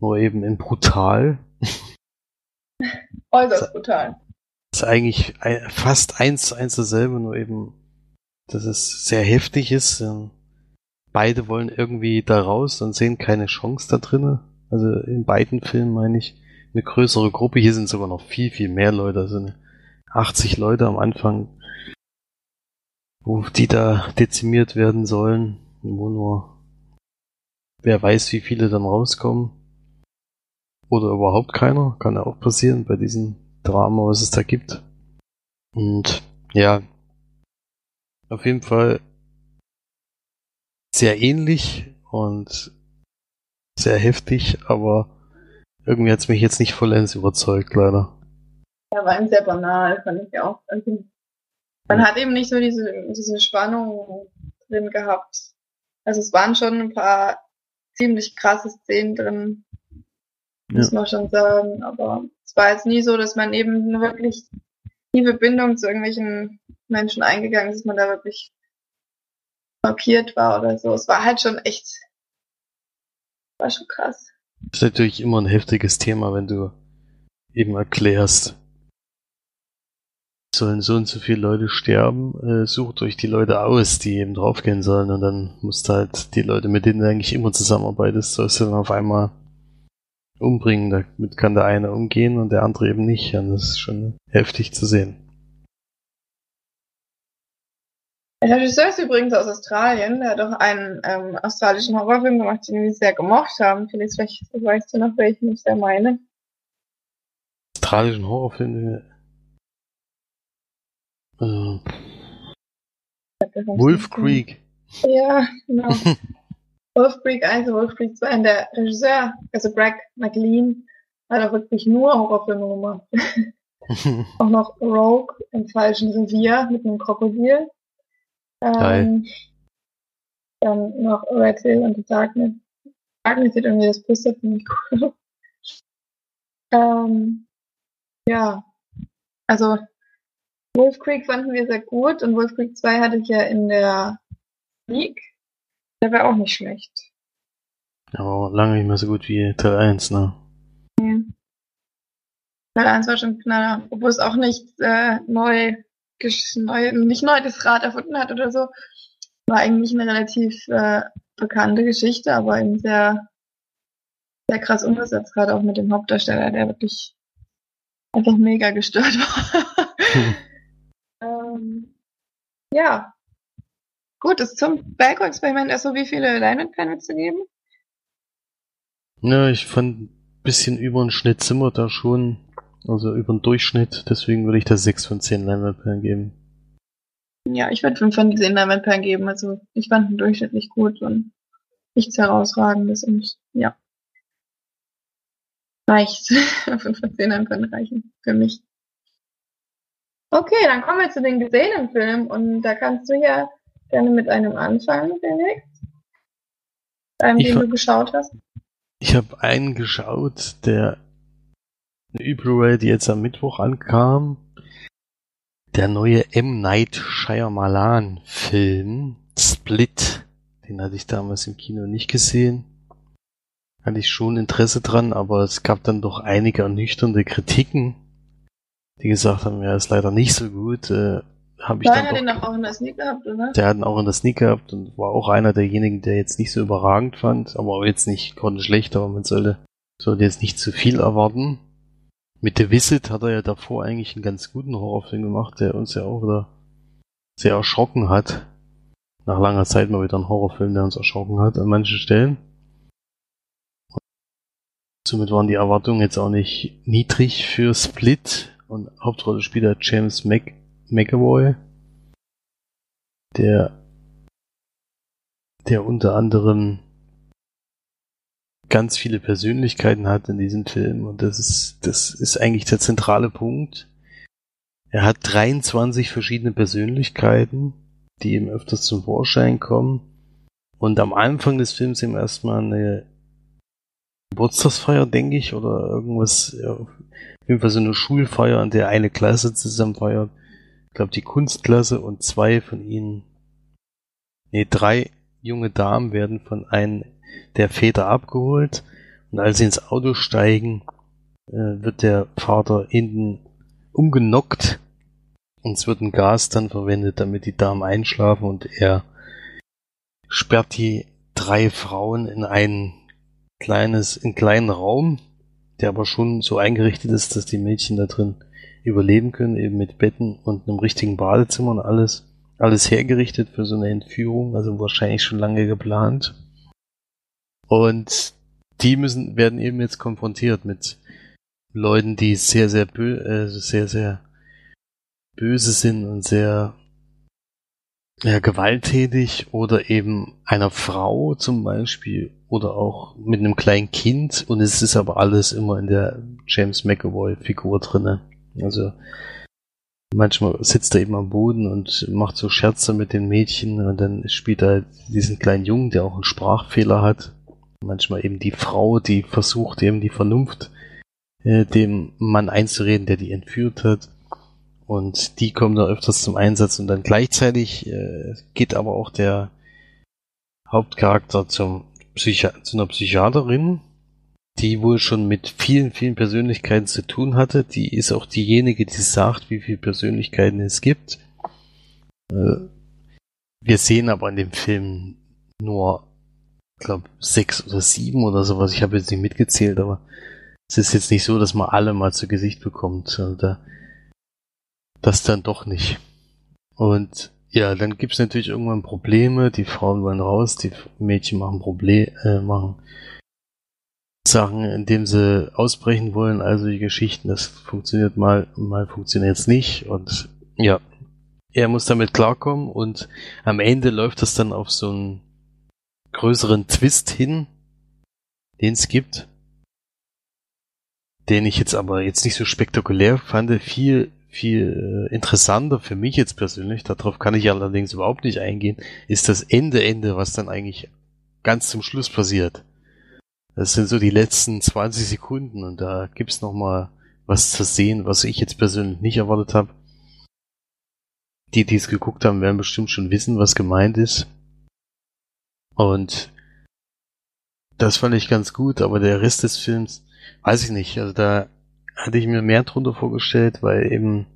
nur eben in brutal. Äußerst brutal. Das ist eigentlich fast eins zu eins dasselbe, nur eben, dass es sehr heftig ist. Beide wollen irgendwie da raus und sehen keine Chance da drinnen. Also in beiden Filmen meine ich eine größere Gruppe. Hier sind sogar noch viel, viel mehr Leute. Also 80 Leute am Anfang, wo die da dezimiert werden sollen, wo nur wer weiß, wie viele dann rauskommen. Oder überhaupt keiner. Kann ja auch passieren bei diesem Drama, was es da gibt. Und ja, auf jeden Fall sehr ähnlich und sehr heftig, aber irgendwie hat es mich jetzt nicht vollends überzeugt, leider. Ja, war eben sehr banal, fand ich auch. Also, man hat eben nicht so diese, diese Spannung drin gehabt. Also es waren schon ein paar ziemlich krasse Szenen drin, muss ja. man schon sagen. Aber es war jetzt nie so, dass man eben eine wirklich tiefe Bindung zu irgendwelchen Menschen eingegangen ist, dass man da wirklich markiert war oder so. Es war halt schon echt, war schon krass. Das ist natürlich immer ein heftiges Thema, wenn du eben erklärst, sollen so und so viele Leute sterben, äh, sucht euch die Leute aus, die eben draufgehen sollen und dann musst du halt die Leute, mit denen du eigentlich immer zusammenarbeitest, sollst du dann auf einmal umbringen. Damit kann der eine umgehen und der andere eben nicht. Und das ist schon heftig zu sehen. Der Regisseur ist übrigens aus Australien. Der hat auch einen ähm, australischen Horrorfilm gemacht, den wir sehr gemocht haben. Felix, vielleicht weißt du noch, welchen ich da meine. Australischen Horrorfilm? Äh, Wolf Creek. Ja, genau. Wolf Creek 1 und Wolf Creek 2. Und der Regisseur, also Greg McLean, hat auch wirklich nur Horrorfilme gemacht. auch noch Rogue im falschen Revier mit einem Krokodil. Ähm, dann noch Red Hill und The Darkness. Darkness sieht irgendwie das Poster ziemlich cool ähm, Ja, also Wolf Creek fanden wir sehr gut und Wolf Creek 2 hatte ich ja in der League. Der wäre auch nicht schlecht. Aber lange nicht mehr so gut wie Teil 1, ne? Ja. Teil 1 war schon knaller, obwohl es auch nicht äh, neu neu, nicht neu das Rad erfunden hat oder so. War eigentlich eine relativ äh, bekannte Geschichte, aber eben sehr, sehr krass umgesetzt, gerade auch mit dem Hauptdarsteller, der wirklich einfach mega gestört war. Hm. ja. Gut, ist zum Balko-Experiment erst so wie viele Leinwandperlen zu geben? Ja, ich fand ein bisschen über den Schnitt sind wir da schon. Also über den Durchschnitt, deswegen würde ich da 6 von 10 Leinwandperlen geben. Ja, ich würde 5 von 10 Leinwandperlen geben. Also ich fand den Durchschnitt nicht gut und nichts herausragendes und ja. Reicht. 5 von 10 Leinwandperlen reichen für mich. Okay, dann kommen wir zu den gesehenen Filmen und da kannst du ja gerne mit einem anfangen, Felix. Einem, den du geschaut hast. Ich habe einen geschaut, der eine Blu-ray, die jetzt am Mittwoch ankam. Der neue M. Night Shyamalan Film Split. Den hatte ich damals im Kino nicht gesehen. Hatte ich schon Interesse dran, aber es gab dann doch einige ernüchternde Kritiken, die gesagt haben, ja, ist leider nicht so gut. Äh, hab ich Nein, hat den auch in der Sneak gehabt, oder? Der hat ihn auch in der Sneak gehabt und war auch einer derjenigen, der jetzt nicht so überragend fand, aber jetzt nicht schlecht, aber man sollte, sollte jetzt nicht zu viel erwarten. Mit The Visit hat er ja davor eigentlich einen ganz guten Horrorfilm gemacht, der uns ja auch wieder sehr erschrocken hat. Nach langer Zeit mal wieder ein Horrorfilm, der uns erschrocken hat an manchen Stellen. Und somit waren die Erwartungen jetzt auch nicht niedrig für Split und Hauptrolle spielt er James Mc McAvoy, der der unter anderem ganz viele Persönlichkeiten hat in diesem Film und das ist, das ist eigentlich der zentrale Punkt. er hat 23 verschiedene Persönlichkeiten, die ihm öfters zum Vorschein kommen. Und am Anfang des Films ihm erstmal eine Geburtstagsfeier, denke ich, oder irgendwas, ja, auf jeden Fall so eine Schulfeier, an der eine Klasse zusammen feiert. Ich glaube, die Kunstklasse und zwei von ihnen, nee, drei junge Damen werden von einem der Väter abgeholt. Und als sie ins Auto steigen, äh, wird der Vater hinten umgenockt und es wird ein Gas dann verwendet, damit die Damen einschlafen und er sperrt die drei Frauen in ein kleines, in kleinen Raum, der aber schon so eingerichtet ist, dass die Mädchen da drin überleben können, eben mit Betten und einem richtigen Badezimmer und alles, alles hergerichtet für so eine Entführung, also wahrscheinlich schon lange geplant. Und die müssen, werden eben jetzt konfrontiert mit Leuten, die sehr, sehr bö äh, sehr, sehr böse sind und sehr ja, gewalttätig oder eben einer Frau zum Beispiel oder auch mit einem kleinen Kind und es ist aber alles immer in der James McAvoy-Figur drinne. Also manchmal sitzt er eben am Boden und macht so Scherze mit den Mädchen und dann spielt er diesen kleinen Jungen, der auch einen Sprachfehler hat. Manchmal eben die Frau, die versucht eben die Vernunft äh, dem Mann einzureden, der die entführt hat. Und die kommen da öfters zum Einsatz und dann gleichzeitig äh, geht aber auch der Hauptcharakter zum Psychi zu einer Psychiaterin, die wohl schon mit vielen, vielen Persönlichkeiten zu tun hatte. Die ist auch diejenige, die sagt, wie viele Persönlichkeiten es gibt. Äh, wir sehen aber in dem Film nur, ich glaube, sechs oder sieben oder sowas. Ich habe jetzt nicht mitgezählt, aber es ist jetzt nicht so, dass man alle mal zu Gesicht bekommt. Also da das dann doch nicht. Und ja, dann gibt's natürlich irgendwann Probleme, die Frauen wollen raus, die Mädchen machen Probleme, äh, machen Sachen, indem sie ausbrechen wollen, also die Geschichten, das funktioniert mal, mal funktioniert es nicht. Und ja, er muss damit klarkommen. Und am Ende läuft das dann auf so einen größeren Twist hin, den es gibt, den ich jetzt aber jetzt nicht so spektakulär fand, viel viel äh, interessanter für mich jetzt persönlich, darauf kann ich allerdings überhaupt nicht eingehen, ist das Ende, Ende, was dann eigentlich ganz zum Schluss passiert. Das sind so die letzten 20 Sekunden und da gibt's noch mal was zu sehen, was ich jetzt persönlich nicht erwartet habe. Die, die es geguckt haben, werden bestimmt schon wissen, was gemeint ist. Und das fand ich ganz gut, aber der Rest des Films, weiß ich nicht. Also da hatte ich mir mehr drunter vorgestellt, weil eben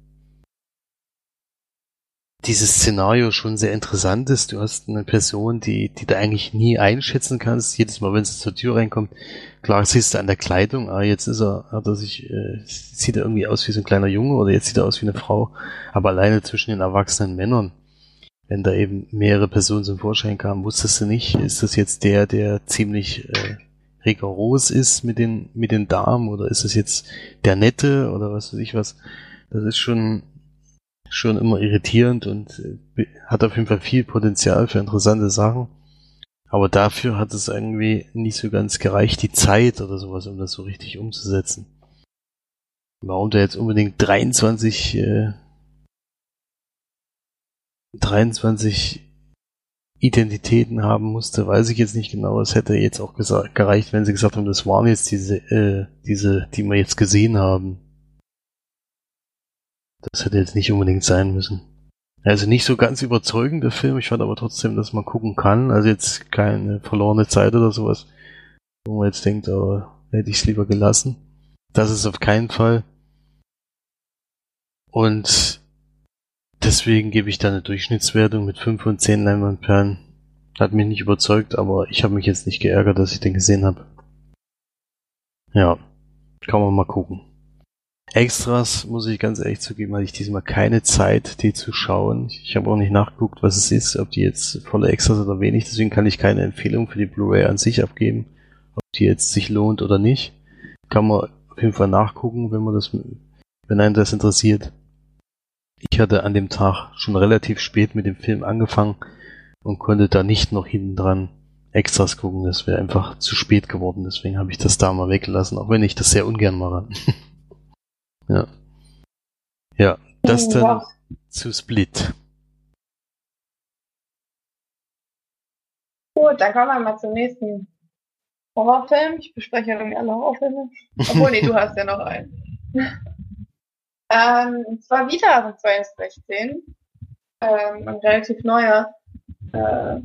dieses Szenario schon sehr interessant ist. Du hast eine Person, die, die du eigentlich nie einschätzen kannst. Jedes Mal, wenn sie zur Tür reinkommt, klar siehst du an der Kleidung, ah, jetzt ist er, hat er sich, äh, sieht er irgendwie aus wie so ein kleiner Junge oder jetzt sieht er aus wie eine Frau. Aber alleine zwischen den erwachsenen Männern, wenn da eben mehrere Personen zum Vorschein kamen, wusstest du nicht, ist das jetzt der, der ziemlich äh, rigoros ist mit den, mit den Damen oder ist es jetzt der Nette oder was weiß ich was. Das ist schon, schon immer irritierend und äh, hat auf jeden Fall viel Potenzial für interessante Sachen. Aber dafür hat es irgendwie nicht so ganz gereicht, die Zeit oder sowas, um das so richtig umzusetzen. Warum der jetzt unbedingt 23, äh, 23 Identitäten haben musste, weiß ich jetzt nicht genau. Es hätte jetzt auch gereicht, wenn sie gesagt haben, das waren jetzt diese, äh, diese, die wir jetzt gesehen haben. Das hätte jetzt nicht unbedingt sein müssen. Also nicht so ganz überzeugender Film, ich fand aber trotzdem, dass man gucken kann. Also jetzt keine verlorene Zeit oder sowas, wo man jetzt denkt, oh, hätte ich es lieber gelassen. Das ist auf keinen Fall. Und deswegen gebe ich da eine Durchschnittswertung mit 5 von 10 Leinwandperlen. Hat mich nicht überzeugt, aber ich habe mich jetzt nicht geärgert, dass ich den gesehen habe. Ja, kann man mal gucken. Extras, muss ich ganz ehrlich zugeben, hatte ich diesmal keine Zeit, die zu schauen. Ich habe auch nicht nachgeguckt, was es ist, ob die jetzt volle Extras oder wenig. Deswegen kann ich keine Empfehlung für die Blu-ray an sich abgeben, ob die jetzt sich lohnt oder nicht. Kann man auf jeden Fall nachgucken, wenn man das, wenn einen das interessiert. Ich hatte an dem Tag schon relativ spät mit dem Film angefangen und konnte da nicht noch hinten dran Extras gucken. Das wäre einfach zu spät geworden. Deswegen habe ich das da mal weggelassen, auch wenn ich das sehr ungern mache. Ja. Ja, Das dann Ja. zu Split. Gut, dann kommen wir mal zum nächsten Horrorfilm. Ich bespreche ja irgendwie alle Horrorfilme. Obwohl, nee, du hast ja noch einen. Ähm, und zwar wieder von 2016. Ähm, ein relativ neuer äh,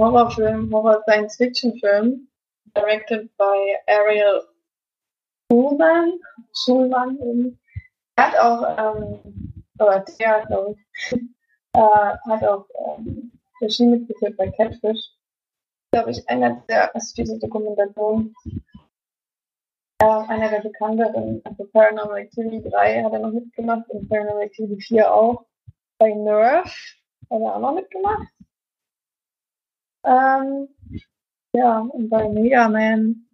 Horrorfilm, Horror-Science-Fiction-Film. Directed by Ariel Schulman. Schulman. Er hat auch, ähm, oder der, glaube ich, äh, hat auch ähm, Regie mitgeführt bei Catfish. Glaube ich, einer der, also diese Dokumentation, äh, einer der bekannteren, also Paranormal Activity 3 hat er noch mitgemacht und Paranormal Activity 4 auch. Bei Nerve hat er auch noch mitgemacht. Ähm, ja, und bei Mega Man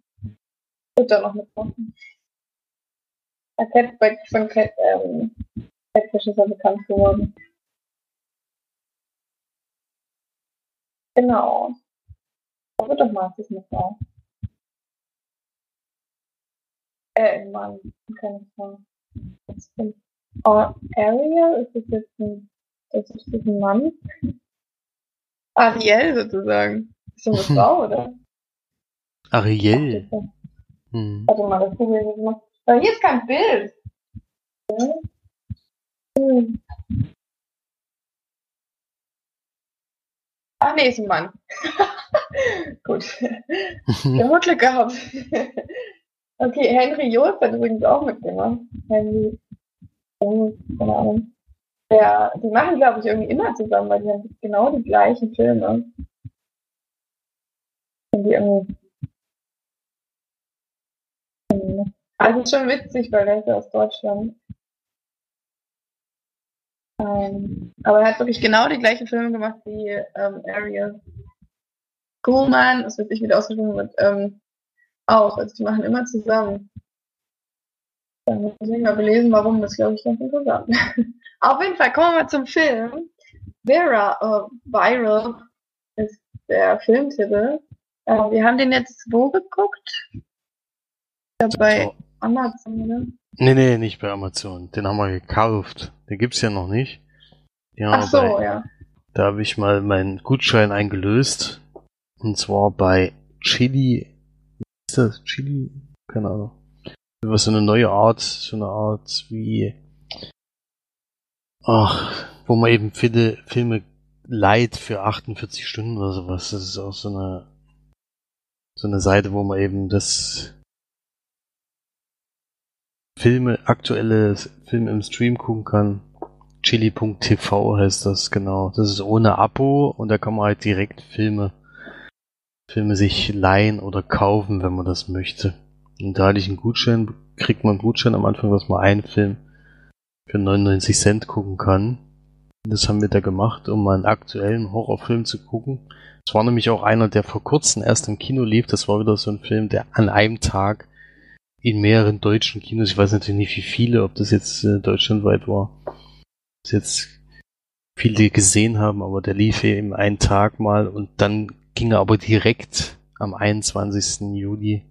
wird er noch mitmachen. Er Cat, bei, von Cat, ähm, Catfish ist er bekannt geworden. Genau. Aber doch mal, es ist eine Frau. Äh, ein Mann, stimmt. Oh, Ariel, ist das jetzt ein, ist das jetzt ein Mann? Ariel sozusagen. Ist das eine Frau, oder? Ariel. Hm. Warte mal, das google ich jetzt mal. Aber hier ist kein Bild. Hm. Ach nee, ist ein Mann. Gut. Wir haben Glück gehabt. Okay, Henry Jost hat übrigens auch mitgemacht. Henry, oh, keine Ahnung. Der, die machen, glaube ich, irgendwie immer zusammen, weil die haben genau die gleichen Filme. Und die irgendwie. Hm. Also schon witzig, weil der ist ja aus Deutschland. Ähm, aber er hat wirklich genau die gleichen Filme gemacht wie ähm, Ariel. Kuhlmann, das wird nicht wieder ausgesprochen wird, ähm, auch. Also die machen immer zusammen. Dann muss ich mal belesen, warum, das glaube ich ganz interessant. Auf jeden Fall kommen wir mal zum Film. Vera, äh, Viral ist der Filmtitel. Äh, wir haben den jetzt wo geguckt? Ja, bei. Amazon, oder? Nee, nee, nicht bei Amazon. Den haben wir gekauft. Den gibt's ja noch nicht. Haben Ach so, bei, ja. Da habe ich mal meinen Gutschein eingelöst. Und zwar bei Chili. Ist das? Chili? Keine Ahnung. Was so eine neue Art, so eine Art wie. Ach, wo man eben viele Filme leiht für 48 Stunden oder sowas. Das ist auch so eine so eine Seite, wo man eben das Filme, aktuelle Filme im Stream gucken kann. Chili.tv heißt das, genau. Das ist ohne Abo und da kann man halt direkt Filme, Filme sich leihen oder kaufen, wenn man das möchte. Und da hatte ich einen Gutschein, kriegt man einen Gutschein am Anfang, dass man einen Film für 99 Cent gucken kann. Das haben wir da gemacht, um mal einen aktuellen Horrorfilm zu gucken. Es war nämlich auch einer, der vor kurzem erst im Kino lief. Das war wieder so ein Film, der an einem Tag in mehreren deutschen Kinos, ich weiß natürlich nicht wie viele, ob das jetzt äh, deutschlandweit war, dass jetzt viele gesehen haben, aber der lief eben einen Tag mal und dann ging er aber direkt am 21. Juli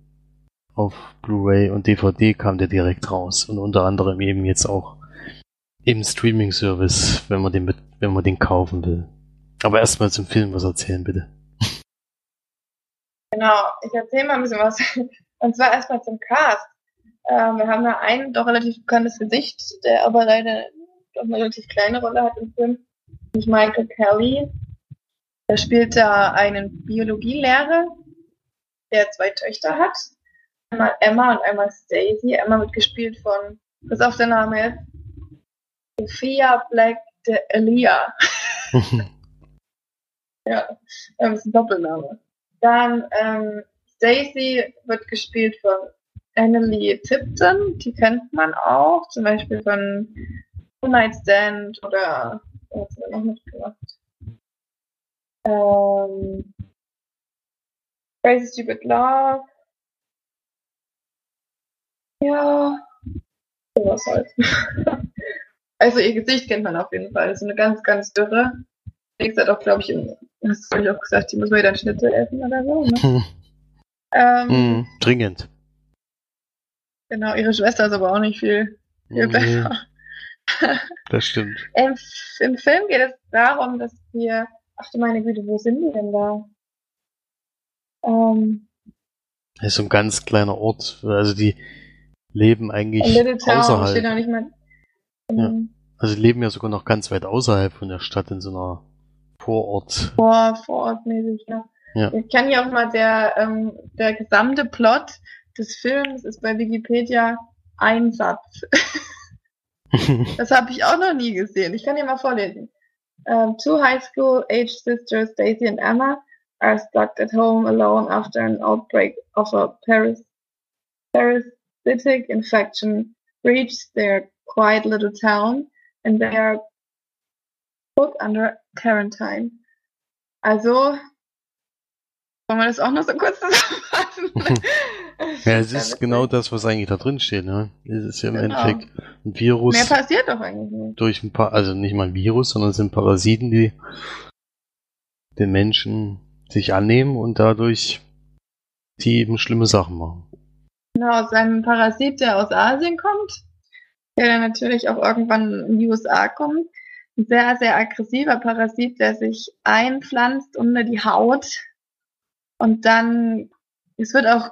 auf Blu-ray und DVD kam der direkt raus und unter anderem eben jetzt auch im Streaming-Service, wenn man den wenn man den kaufen will. Aber erstmal zum Film was erzählen, bitte. Genau, ich erzähle mal ein bisschen was. Und zwar erstmal zum Cast. Ähm, wir haben da ein doch relativ bekanntes Gesicht, der aber leider doch eine relativ kleine Rolle hat im Film. Nämlich Michael Kelly. Er spielt da einen Biologielehrer, der zwei Töchter hat. Einmal Emma und einmal Stacy. Emma wird gespielt von, was ist auch der Name jetzt? Sophia Black de Elia. Ja, ähm, ist ein Doppelname. Dann ähm, Stacy wird gespielt von Annelie Tipton, die kennt man auch, zum Beispiel von One Night Stand oder was hat sie noch mitgemacht? Ähm, Crazy Stupid Love. Ja, sowas halt. also ihr Gesicht kennt man auf jeden Fall. So eine ganz, ganz dürre. Felix hat auch, glaube ich, im, hast du ich auch gesagt, die muss mal wieder einen Schnitzel essen oder so. Ne? ähm, Hm, dringend. Genau, ihre Schwester ist aber auch nicht viel, viel Nee. besser. Das stimmt. Im, Im Film geht es darum, dass wir, ach du meine Güte, wo sind die denn da? Ähm, Das ist so ein ganz kleiner Ort. Also die leben eigentlich Little Town außerhalb. steht noch nicht mal. Ja. Ähm, Also die leben ja sogar noch ganz weit außerhalb von der Stadt in so einer Vorort. Vor, vorortmäßig, ja. Ja. Ich kann hier auch mal der, ähm, der gesamte Plot des Films ist bei Wikipedia ein Satz. Das habe ich auch noch nie gesehen. Ich kann dir mal vorlesen. Um, two high school age sisters, Daisy and Emma, are stuck at home alone after an outbreak of a paras- parasitic infection reached their quiet little town and they are put under quarantine. Also, wollen wir das auch noch so kurz zusammenfassen? Ja, es ist genau das, was eigentlich da drin steht. Ne? Es ist ja im Genau. Endeffekt ein Virus Mehr passiert doch eigentlich nicht. durch ein paar, also nicht mal ein Virus, sondern es sind Parasiten, die den Menschen sich annehmen und dadurch die eben schlimme Sachen machen. Genau, aus einem Parasit, der aus Asien kommt, der dann natürlich auch irgendwann in die USA kommt. Ein sehr, sehr aggressiver Parasit, der sich einpflanzt unter die Haut. Und dann, es wird auch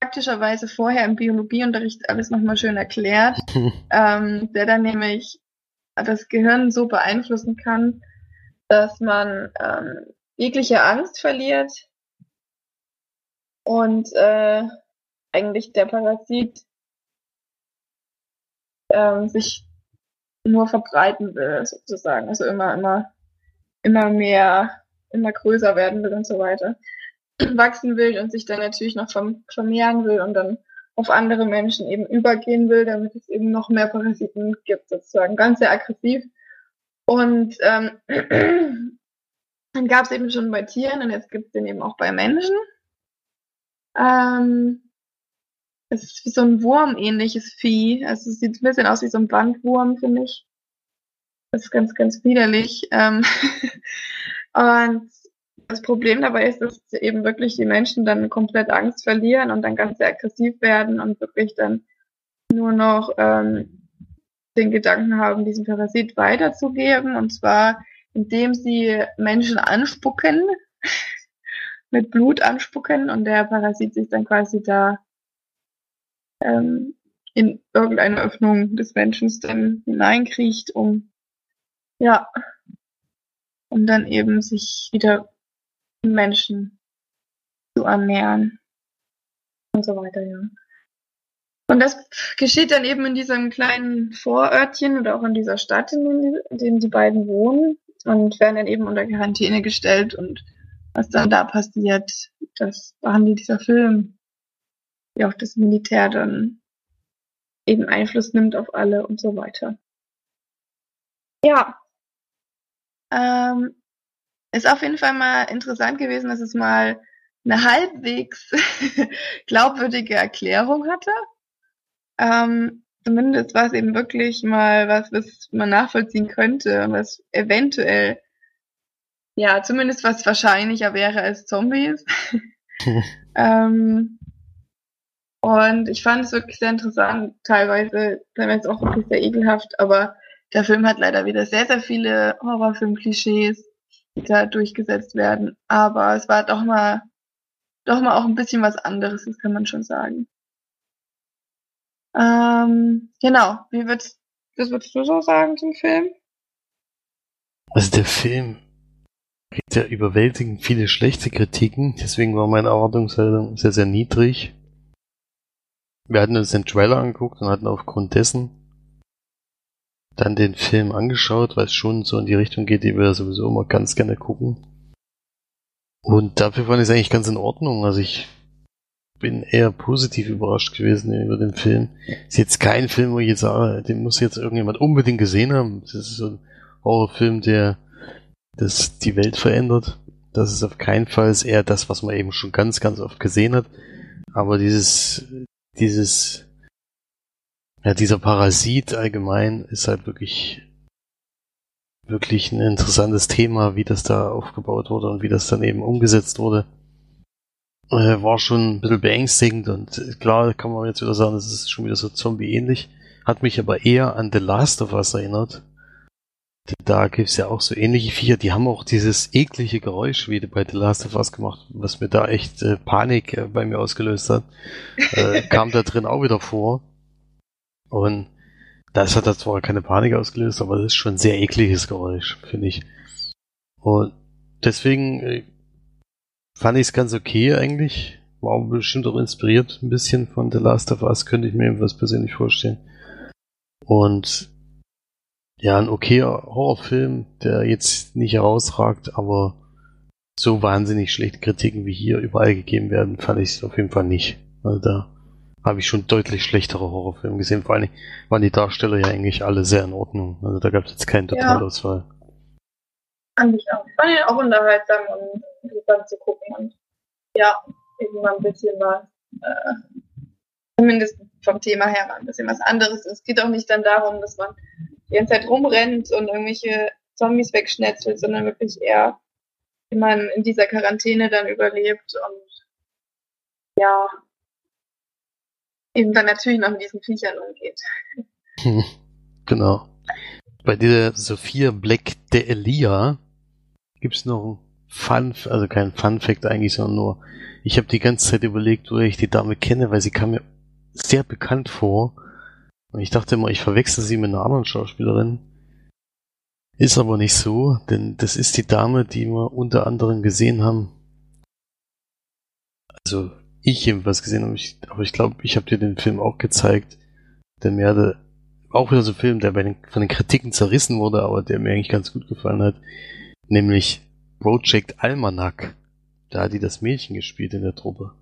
praktischerweise vorher im Biologieunterricht alles nochmal schön erklärt, ähm, der dann nämlich das Gehirn so beeinflussen kann, dass man ähm, jegliche Angst verliert und äh, eigentlich der Parasit ähm, sich nur verbreiten will, sozusagen. Also immer, immer, immer mehr, immer größer werden will und so weiter. Wachsen will und sich dann natürlich noch verm- vermehren will und dann auf andere Menschen eben übergehen will, damit es eben noch mehr Parasiten gibt, sozusagen. Ganz sehr aggressiv. Und ähm, dann gab es eben schon bei Tieren und jetzt gibt es den eben auch bei Menschen. Ähm, es ist wie so ein Wurm-ähnliches Vieh. Also es sieht ein bisschen aus wie so ein Bandwurm, finde ich. Das ist ganz, ganz widerlich. Ähm und das Problem dabei ist, dass eben wirklich die Menschen dann komplett Angst verlieren und dann ganz sehr aggressiv werden und wirklich dann nur noch ähm, den Gedanken haben, diesen Parasit weiterzugeben. Und zwar, indem sie Menschen anspucken, mit Blut anspucken und der Parasit sich dann quasi da ähm, in irgendeine Öffnung des Menschen dann hineinkriecht, um ja, um dann eben sich wieder Menschen zu ernähren und so weiter, ja. Und das geschieht dann eben in diesem kleinen Vorörtchen oder auch in dieser Stadt, in dem, die beiden wohnen und werden dann eben unter Quarantäne gestellt und was dann da passiert, das behandelt dieser Film, wie auch das Militär dann eben Einfluss nimmt auf alle und so weiter. Ja. Ähm, ist auf jeden Fall mal interessant gewesen, dass es mal eine halbwegs glaubwürdige Erklärung hatte. Ähm, zumindest war es eben wirklich mal was, was man nachvollziehen könnte und was eventuell, ja, zumindest was wahrscheinlicher wäre als Zombies. ähm, und ich fand es wirklich sehr interessant, teilweise, teilweise auch wirklich sehr ekelhaft, aber der Film hat leider wieder sehr, sehr viele Horrorfilm-Klischees, da durchgesetzt werden. Aber es war doch mal, doch mal auch ein bisschen was anderes, das kann man schon sagen. Ähm, genau, wie würdest, was würdest du so sagen zum Film? Also der Film kriegt ja überwältigend viele schlechte Kritiken, deswegen war meine Erwartungshaltung sehr, sehr niedrig. Wir hatten uns den Trailer angeguckt und hatten aufgrund dessen dann den Film angeschaut, weil es schon so in die Richtung geht, die wir sowieso immer ganz gerne gucken. Und dafür fand ich es eigentlich ganz in Ordnung. Also ich bin eher positiv überrascht gewesen über den Film. Ist jetzt kein Film, wo ich jetzt sage, den muss jetzt irgendjemand unbedingt gesehen haben. Das ist so ein Horrorfilm, der das die Welt verändert. Das ist auf keinen Fall eher das, was man eben schon ganz, ganz oft gesehen hat. Aber dieses, dieses, ja, dieser Parasit allgemein ist halt wirklich, wirklich ein interessantes Thema, wie das da aufgebaut wurde und wie das dann eben umgesetzt wurde. Äh, war schon ein bisschen beängstigend und klar kann man jetzt wieder sagen, das ist schon wieder so Zombie-ähnlich. Hat mich aber eher an The Last of Us erinnert. Da gibt's ja auch so ähnliche Viecher, die haben auch dieses eklige Geräusch wie bei The Last of Us gemacht, was mir da echt äh, Panik äh, bei mir ausgelöst hat. Äh, kam da drin auch wieder vor. Und das hat da zwar keine Panik ausgelöst, aber das ist schon ein sehr ekliges Geräusch, finde ich. Und deswegen äh, fand ich es ganz okay eigentlich. War bestimmt auch inspiriert ein bisschen von The Last of Us, könnte ich mir was persönlich vorstellen. Und ja, ein okayer Horrorfilm, der jetzt nicht herausragt, aber so wahnsinnig schlechte Kritiken wie hier überall gegeben werden, fand ich es auf jeden Fall nicht. Also da habe ich schon deutlich schlechtere Horrorfilme gesehen. Vor allem waren die Darsteller ja eigentlich alle sehr in Ordnung. Also da gab es jetzt keinen Totalausfall. Ja. Fand ich auch. Fand ich auch unterhaltsam und interessant zu gucken. Und ja, irgendwann ein bisschen was. Äh, zumindest vom Thema her mal ein bisschen was anderes. Es geht auch nicht dann darum, dass man die ganze Zeit rumrennt und irgendwelche Zombies wegschnetzelt, sondern wirklich eher, wie man in dieser Quarantäne dann überlebt und ja, eben dann natürlich noch mit diesen Viechern umgeht. Genau. Bei dieser Sophia Black de Elia gibt's noch ein Fun, also kein Fun Fact eigentlich, sondern nur, ich habe die ganze Zeit überlegt, woher ich die Dame kenne, weil sie kam mir sehr bekannt vor. Und ich dachte immer, ich verwechsel sie mit einer anderen Schauspielerin. Ist aber nicht so, denn das ist die Dame, die wir unter anderem gesehen haben. Also ich jedenfalls gesehen habe, ich, aber ich glaube, ich habe dir den Film auch gezeigt. Der mir hatte auch wieder so ein Film, der bei den, von den Kritiken zerrissen wurde, aber der mir eigentlich ganz gut gefallen hat. Nämlich Project Almanac. Da hat die das Mädchen gespielt in der Truppe.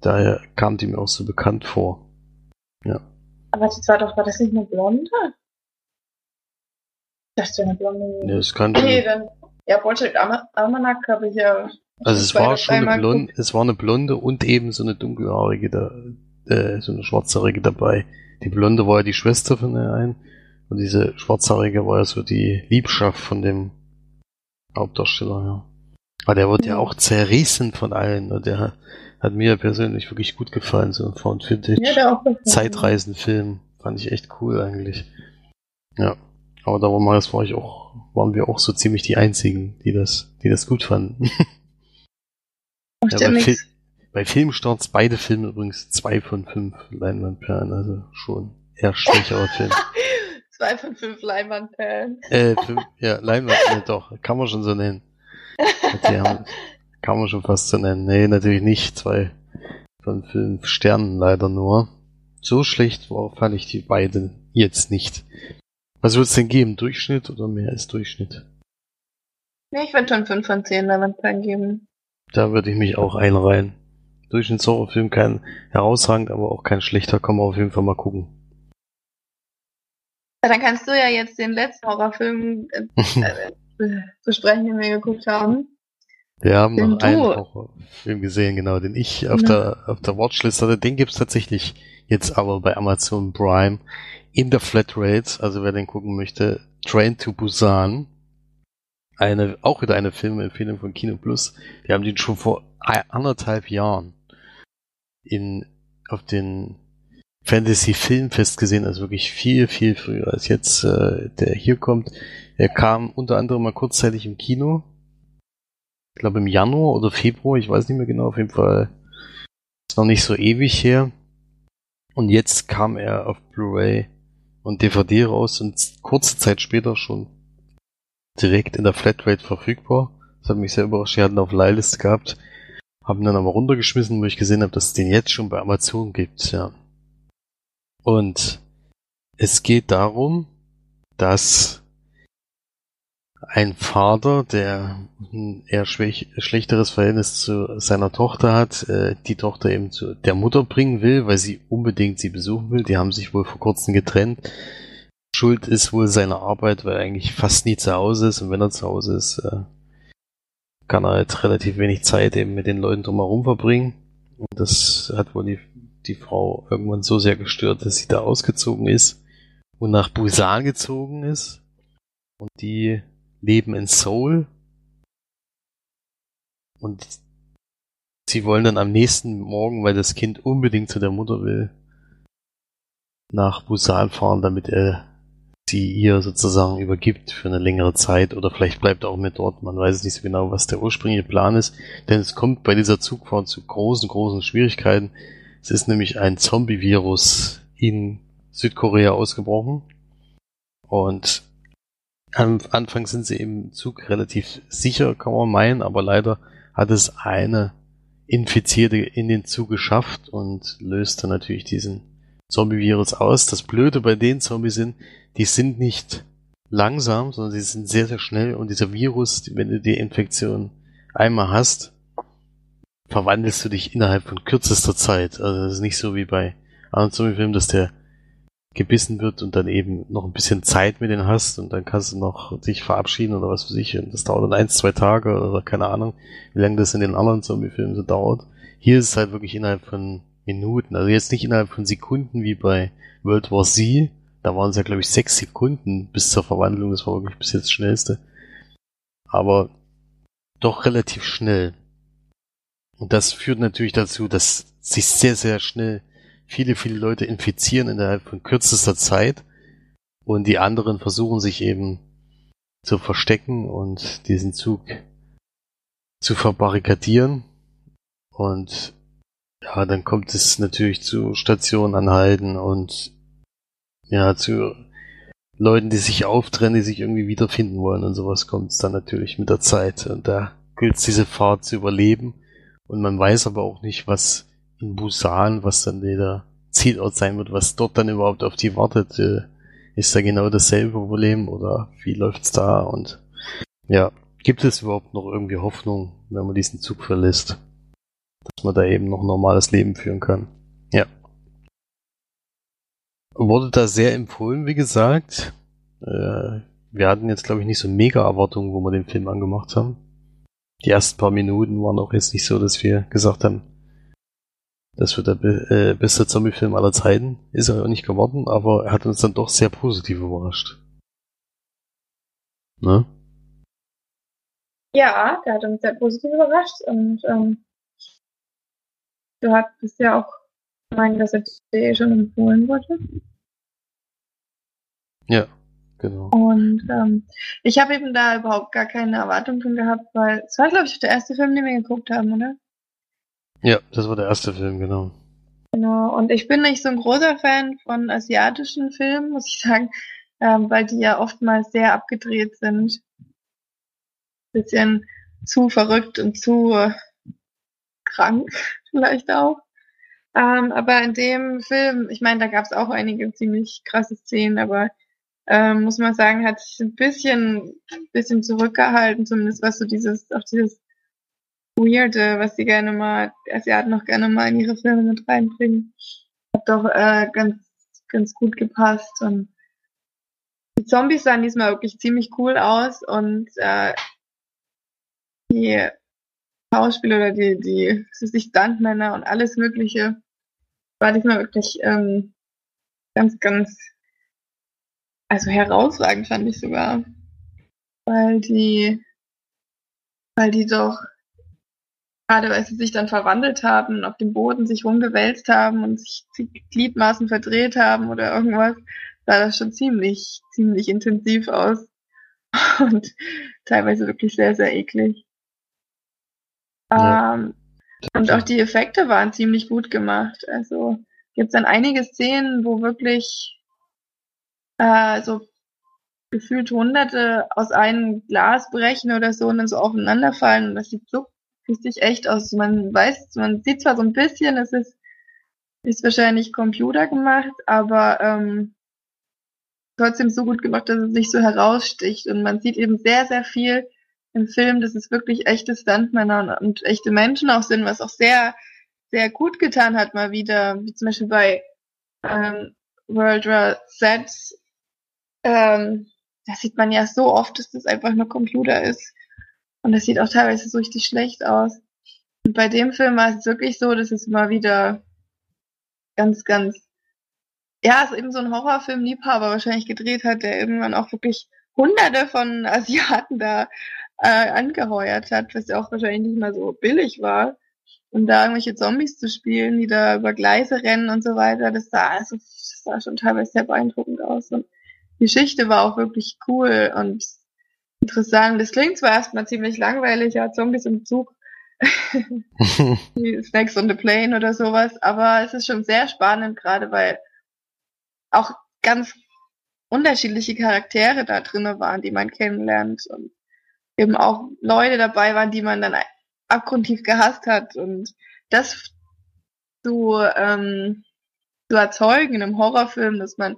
Daher kam die mir auch so bekannt vor. Ja. Aber das war doch, war das nicht eine Blonde? Das ist ja eine Blonde. Ja, das kann Nee, dann, ja, Project Almanac habe ich ja. Also es war schon eine Blonde, es war eine Blonde und eben so eine dunkelhaarige da, äh, so eine schwarzhaarige dabei. Die Blonde war ja die Schwester von der einen und diese schwarzhaarige war ja so die Liebschaft von dem Hauptdarsteller, ja. Aber der wird ja, auch zerrissen von allen. Und der hat mir persönlich wirklich gut gefallen, so ein Found Vintage ja, Zeitreisenfilm. Fand ich echt cool eigentlich. Ja. Aber da war, das war ich auch, waren wir auch so ziemlich die einzigen, die das, die das gut fanden. ja, bei, Fil bei Filmstarts beide Filme übrigens zwei von fünf Leinwandperlen, also schon eher schwächerer Film. zwei von fünf Leinwandperlen. Äh, fünf, ja, Leinwandperlen, doch, kann man schon so nennen. Die haben, kann man schon fast so nennen. Nee, natürlich nicht. Zwei von fünf Sternen leider nur. So schlecht war, fand ich die beiden jetzt nicht. Was wird es denn geben? Durchschnitt oder mehr als Durchschnitt? Nee, ich würde schon 5 von 10 Leinwandperlen geben. Da würde ich mich auch einreihen. Durchschnittshorrorfilm kein herausragend, aber auch kein schlechter, kann man auf jeden Fall mal gucken. Ja, dann kannst du ja jetzt den letzten Horrorfilm äh, äh, besprechen, den wir geguckt haben. Wir haben den noch du. einen Horrorfilm gesehen, genau, den ich auf, ja. der, auf der Watchlist hatte. Den gibt's tatsächlich jetzt aber bei Amazon Prime in der Flatrate. Also wer den gucken möchte, Train to Busan. Eine, auch wieder eine Filmempfehlung von Kino Plus. Die haben den schon vor anderthalb Jahren in, auf den Fantasy Filmfest gesehen, also wirklich viel, viel früher als jetzt äh, der hier kommt. Er kam unter anderem mal kurzzeitig im Kino ich glaube im Januar oder Februar, ich weiß nicht mehr genau, auf jeden Fall ist noch nicht so ewig her. Und jetzt kam er auf Blu-ray und DVD raus und kurze Zeit später schon direkt in der Flatrate verfügbar. Das hat mich sehr überrascht. Wir hatten auf Leihliste gehabt, haben dann aber runtergeschmissen, wo ich gesehen habe, dass es den jetzt schon bei Amazon gibt, ja. Und es geht darum, dass ein Vater, der ein eher schlechteres Verhältnis zu seiner Tochter hat, äh, die Tochter eben zu der Mutter bringen will, weil sie unbedingt sie besuchen will. Die haben sich wohl vor kurzem getrennt. Schuld ist wohl seine Arbeit, weil er eigentlich fast nie zu Hause ist und wenn er zu Hause ist, äh, kann er halt relativ wenig Zeit eben mit den Leuten drumherum verbringen. Und das hat wohl die, die Frau irgendwann so sehr gestört, dass sie da ausgezogen ist und nach Busan gezogen ist. Und die leben in Seoul und sie wollen dann am nächsten Morgen, weil das Kind unbedingt zu der Mutter will, nach Busan fahren, damit er sie ihr sozusagen übergibt für eine längere Zeit oder vielleicht bleibt er auch mit dort. Man weiß nicht so genau, was der ursprüngliche Plan ist, denn es kommt bei dieser Zugfahrt zu großen, großen Schwierigkeiten. Es ist nämlich ein Zombie-Virus in Südkorea ausgebrochen und am Anfang sind sie im Zug relativ sicher, kann man meinen, aber leider hat es eine Infizierte in den Zug geschafft und löste natürlich diesen Zombie-Virus aus. Das Blöde bei den Zombies sind, die sind nicht langsam, sondern sie sind sehr, sehr schnell und dieser Virus, wenn du die Infektion einmal hast, verwandelst du dich innerhalb von kürzester Zeit. Also das ist nicht so wie bei anderen Zombie-Filmen, dass der gebissen wird und dann eben noch ein bisschen Zeit mit denen hast und dann kannst du noch dich verabschieden oder was für sich. Und das dauert dann eins, zwei Tage oder keine Ahnung, wie lange das in den anderen Zombie-Filmen so dauert. Hier ist es halt wirklich innerhalb von Minuten, also jetzt nicht innerhalb von Sekunden wie bei World War Z. Da waren es ja, glaube ich, sechs Sekunden bis zur Verwandlung. Das war wirklich bis jetzt das schnellste. Aber doch relativ schnell. Und das führt natürlich dazu, dass sich sehr, sehr schnell viele, viele Leute infizieren innerhalb von kürzester Zeit und die anderen versuchen sich eben zu verstecken und diesen Zug zu verbarrikadieren. Und ja, dann kommt es natürlich zu Stationen anhalten und ja, zu Leuten, die sich auftrennen, die sich irgendwie wiederfinden wollen und sowas kommt es dann natürlich mit der Zeit. Und da gilt es, diese Fahrt zu überleben. Und man weiß aber auch nicht, was in Busan, was dann der Zielort sein wird, was dort dann überhaupt auf die wartet. Äh, ist da genau dasselbe Problem oder wie läuft's da? Und ja, gibt es überhaupt noch irgendwie Hoffnung, wenn man diesen Zug verlässt, dass man da eben noch ein normales Leben führen kann? Ja. Wurde da sehr empfohlen, wie gesagt. Äh, wir hatten jetzt, glaube ich, nicht so mega Erwartungen, wo wir den Film angemacht haben. Die ersten paar Minuten waren auch jetzt nicht so, dass wir gesagt haben, das wird der äh, beste Zombie-Film aller Zeiten. Ist er auch nicht geworden, aber er hat uns dann doch sehr positiv überrascht. Ne? Ja, der hat uns sehr positiv überrascht und ähm, du hattest ja auch gemeint, dass er dir schon empfohlen wurde. Ja, genau. Und ähm, ich habe eben da überhaupt gar keine Erwartungen gehabt, weil es war, glaube ich, der erste Film, den wir geguckt haben, oder? Ja, das war der erste Film, genau. Genau, und ich bin nicht so ein großer Fan von asiatischen Filmen, muss ich sagen, ähm, weil die ja oftmals sehr abgedreht sind. Bisschen zu verrückt und zu äh, krank vielleicht auch. Ähm, aber in dem Film, ich meine, da gab es auch einige ziemlich krasse Szenen, aber ähm, muss man sagen, hat sich ein bisschen, bisschen zurückgehalten, zumindest was so dieses, auch dieses Weirde, was sie gerne mal, Asiaten noch gerne mal in ihre Filme mit reinbringen. Hat doch äh, ganz, ganz gut gepasst und die Zombies sahen diesmal wirklich ziemlich cool aus und äh, die Schauspieler oder die, die, die Stuntmänner und alles Mögliche war diesmal wirklich ähm, ganz, ganz, also herausragend fand ich sogar, weil die, weil die doch gerade weil sie sich dann verwandelt haben, auf dem Boden sich rumgewälzt haben und sich die Gliedmaßen verdreht haben oder irgendwas, sah das schon ziemlich, ziemlich intensiv aus. Und teilweise wirklich sehr, sehr eklig. Ja. Ähm, und auch die Effekte waren ziemlich gut gemacht. Also gibt dann einige Szenen, wo wirklich äh, so gefühlt Hunderte aus einem Glas brechen oder so und dann so aufeinanderfallen und das sieht so richtig echt aus. Man weiß, man sieht zwar so ein bisschen, es ist, ist wahrscheinlich Computer gemacht, aber ähm, trotzdem so gut gemacht, dass es sich so heraussticht. Und man sieht eben sehr, sehr viel im Film, dass es wirklich echte Stuntmänner und, und echte Menschen auch sind, was auch sehr, sehr gut getan hat, mal wieder, wie zum Beispiel bei ähm, World War Z. Ähm, da sieht man ja so oft, dass das einfach nur Computer ist. Und das sieht auch teilweise so richtig schlecht aus. Und bei dem Film war es wirklich so, dass es mal wieder ganz, ganz, ja, es ist eben so ein Horrorfilm-Liebhaber wahrscheinlich gedreht hat, der irgendwann auch wirklich hunderte von Asiaten da äh, angeheuert hat, was ja auch wahrscheinlich nicht mal so billig war. Und da irgendwelche Zombies zu spielen, die da über Gleise rennen und so weiter, das sah, also, das sah schon teilweise sehr beeindruckend aus. Und die Geschichte war auch wirklich cool und interessant. Das klingt zwar erstmal ziemlich langweilig, ja, Zombies im Zug, wie Snacks on the Plane oder sowas, aber es ist schon sehr spannend, gerade weil auch ganz unterschiedliche Charaktere da drin waren, die man kennenlernt und eben auch Leute dabei waren, die man dann abgrundtief gehasst hat und das zu, ähm, zu erzeugen in einem Horrorfilm, dass man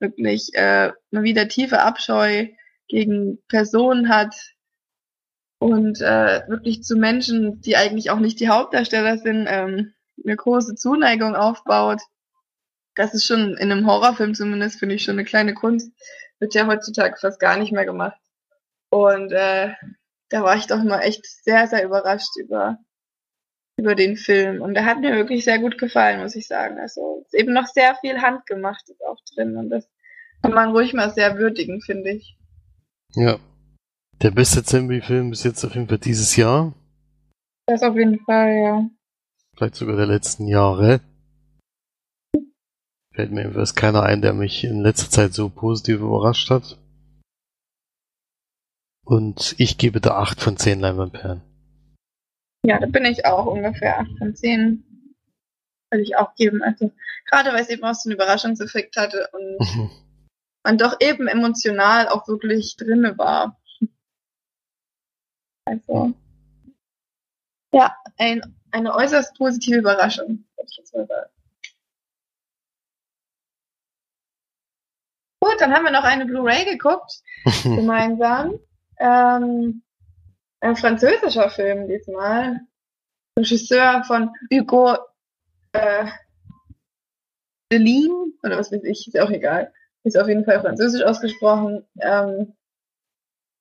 wirklich äh, mal wieder tiefe Abscheu gegen Personen hat und äh, wirklich zu Menschen, die eigentlich auch nicht die Hauptdarsteller sind, ähm, eine große Zuneigung aufbaut. Das ist schon in einem Horrorfilm zumindest, finde ich, schon eine kleine Kunst. Wird ja heutzutage fast gar nicht mehr gemacht. Und äh, da war ich doch mal echt sehr, sehr überrascht über, über den Film. Und der hat mir wirklich sehr gut gefallen, muss ich sagen. Also ist eben noch sehr viel handgemacht ist auch drin. Und das kann man ruhig mal sehr würdigen, finde ich. Ja. Der beste Zombie-Film ist jetzt auf jeden Fall dieses Jahr. Das auf jeden Fall, ja. Vielleicht sogar der letzten Jahre. Fällt mir jedenfalls keiner ein, der mich in letzter Zeit so positiv überrascht hat. Und ich gebe da 8 von 10 Leinwandperlen. Ja, da bin ich auch ungefähr 8 von 10. Würde ich auch geben. Also, gerade weil es eben auch so einen Überraschungseffekt hatte und man doch eben emotional auch wirklich drinne war. Also, ja, ein, eine äußerst positive Überraschung, würde ich jetzt mal sagen. Gut, dann haben wir noch eine Blu-ray geguckt, gemeinsam. Ähm, ein französischer Film diesmal. Regisseur von Hugo äh, Deline, oder was weiß ich, ist auch egal. Ist auf jeden Fall französisch ausgesprochen. Ähm,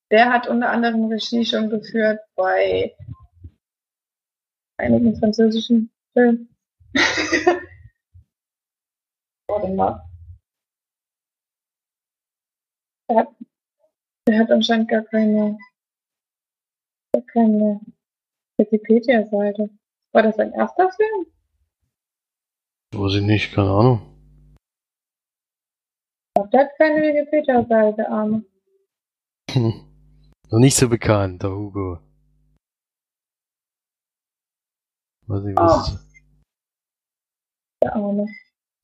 der hat unter anderem Regie schon geführt bei einigen französischen Filmen. Warte mal. Der hat, der hat anscheinend gar keine, gar keine Wikipedia-Seite. War das sein erster Film? Weiß ich nicht, keine Ahnung. Auch der hat keine Wikipedia-Seite, Arme. Hm. Noch nicht so bekannt, der Hugo. Weiß nicht, was Oh. Der Arme.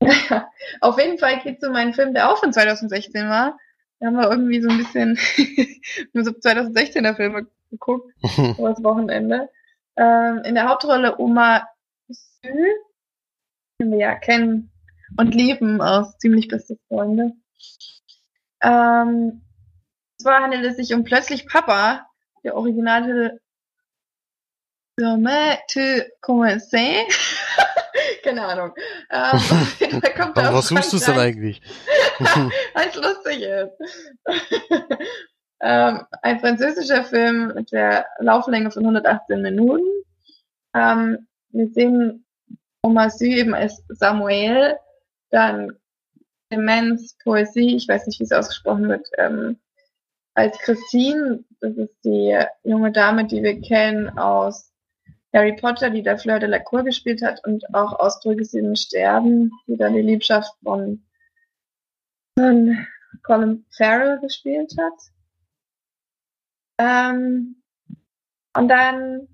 Auf jeden Fall geht es um einen Film, der auch von 2016 war. Da haben wir irgendwie so ein bisschen nur so 2016er Filme geguckt, übers Wochenende. Ähm, in der Hauptrolle Oma Sü, den wir ja kennen und lieben aus Ziemlich beste Freunde. Ähm, zwar handelt es sich um Plötzlich Papa, der Originaltitel Jamais tu commencé. Keine Ahnung. Ähm, kommt Warum was suchst du denn eigentlich? es lustig ist. ähm, ein französischer Film mit der Lauflänge von 118 Minuten. Ähm, wir sehen Omar Sy eben als Samuel, dann Clemens Poesie, ich weiß nicht, wie es ausgesprochen wird, ähm, als Christine, das ist die junge Dame, die wir kennen aus Harry Potter, die da Fleur de la Cour gespielt hat und auch aus Drücke sie im Sterben, die da die Liebschaft von von Colin Farrell gespielt hat. Ähm, und dann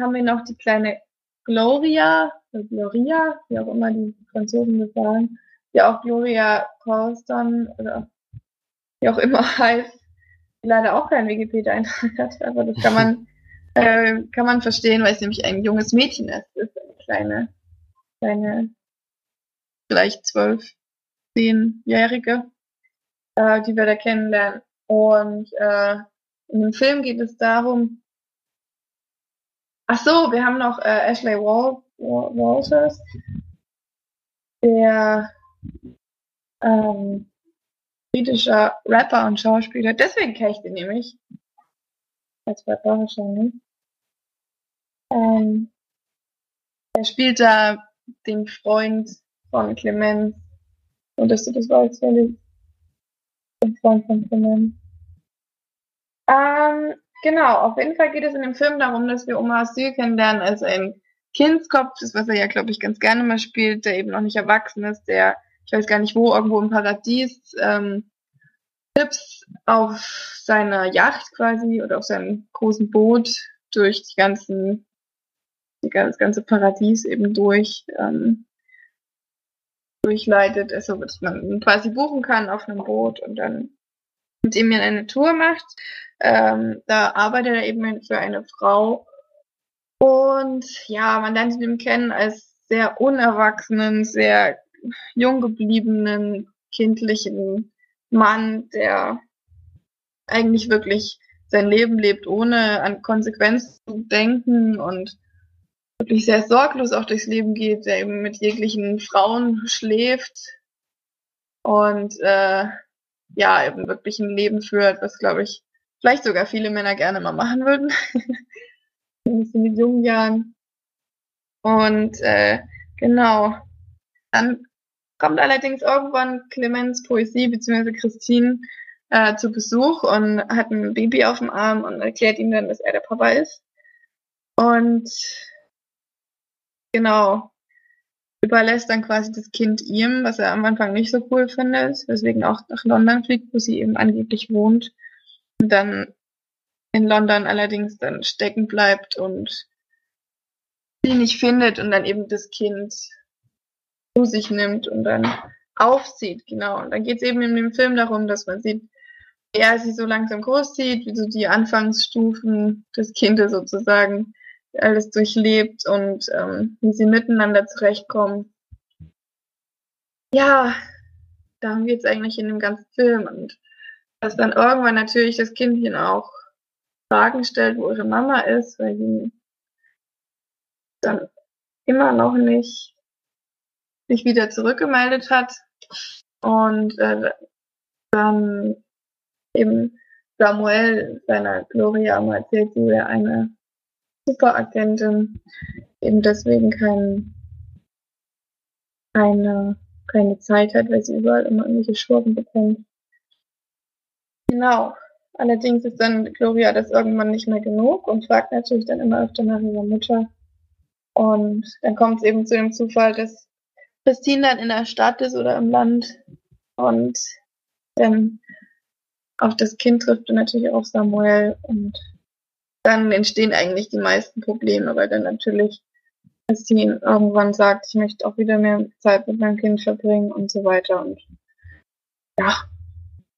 haben wir noch die kleine Gloria, Gloria, wie auch immer die Franzosen das sagen, die auch Gloria Colston oder wie auch immer heißt, die leider auch keinen Wikipedia-Eintrag hat, aber das kann man, äh, kann man verstehen, weil es nämlich ein junges Mädchen ist. Das ist eine kleine, kleine, vielleicht zwölf, zehnjährige, äh, die wir da kennenlernen. Und äh, in dem Film geht es darum, ach so, wir haben noch äh, Ashley Wal Walters, der ähm, britischer Rapper und Schauspieler. Deswegen kenne ich den nämlich. Als Rapper wahrscheinlich. Ähm, er spielt da den Freund von Clemens. Und dass du das weißt, Felix. Den Freund von Clemens. Ähm, genau, auf jeden Fall geht es in dem Film darum, dass wir Omar Sy kennenlernen als ein Kindskopf, das was er ja, glaube ich, ganz gerne mal spielt, der eben noch nicht erwachsen ist, der ich weiß gar nicht wo, irgendwo im Paradies, ähm, Tipps auf seiner Yacht quasi oder auf seinem großen Boot durch die ganzen, das ganze Paradies eben durch, ähm, durchleitet, also dass man quasi buchen kann auf einem Boot und dann mit ihm eine Tour macht. Ähm, da arbeitet er eben für eine Frau und ja, man lernt ihn kennen als sehr unerwachsenen, sehr jung gebliebenen, kindlichen Mann, der eigentlich wirklich sein Leben lebt, ohne an Konsequenzen zu denken und wirklich sehr sorglos auch durchs Leben geht, der eben mit jeglichen Frauen schläft und äh, ja, eben wirklich ein Leben führt, was glaube ich vielleicht sogar viele Männer gerne mal machen würden. in den jungen Jahren. Und äh, genau. Dann kommt allerdings irgendwann Clemens Poesie bzw. Christine äh, zu Besuch und hat ein Baby auf dem Arm und erklärt ihm dann, dass er der Papa ist. Und genau, überlässt dann quasi das Kind ihm, was er am Anfang nicht so cool findet, weswegen auch nach London fliegt, wo sie eben angeblich wohnt. Und dann in London allerdings dann stecken bleibt und sie nicht findet und dann eben das Kind zu sich nimmt und dann aufzieht, genau. Und dann geht es eben in dem Film darum, dass man sieht, wie er sie so langsam großzieht, wie so die Anfangsstufen des Kindes sozusagen alles durchlebt und ähm, wie sie miteinander zurechtkommen. Ja, darum geht es eigentlich in dem ganzen Film und dass dann irgendwann natürlich das Kindchen auch Fragen stellt, wo ihre Mama ist, weil sie dann immer noch nicht sich wieder zurückgemeldet hat und äh, dann eben Samuel seiner Gloria mal erzählt, sie wäre eine Superagentin, eben deswegen kein, keine, keine Zeit hat, weil sie überall immer irgendwelche Schurken bekommt. Genau. Allerdings ist dann Gloria das irgendwann nicht mehr genug und fragt natürlich dann immer öfter nach ihrer Mutter. Und dann kommt es eben zu dem Zufall, dass Christine dann in der Stadt ist oder im Land und dann auf das Kind trifft und natürlich auch Samuel und dann entstehen eigentlich die meisten Probleme, weil dann natürlich Christine irgendwann sagt, ich möchte auch wieder mehr Zeit mit meinem Kind verbringen und so weiter und ja,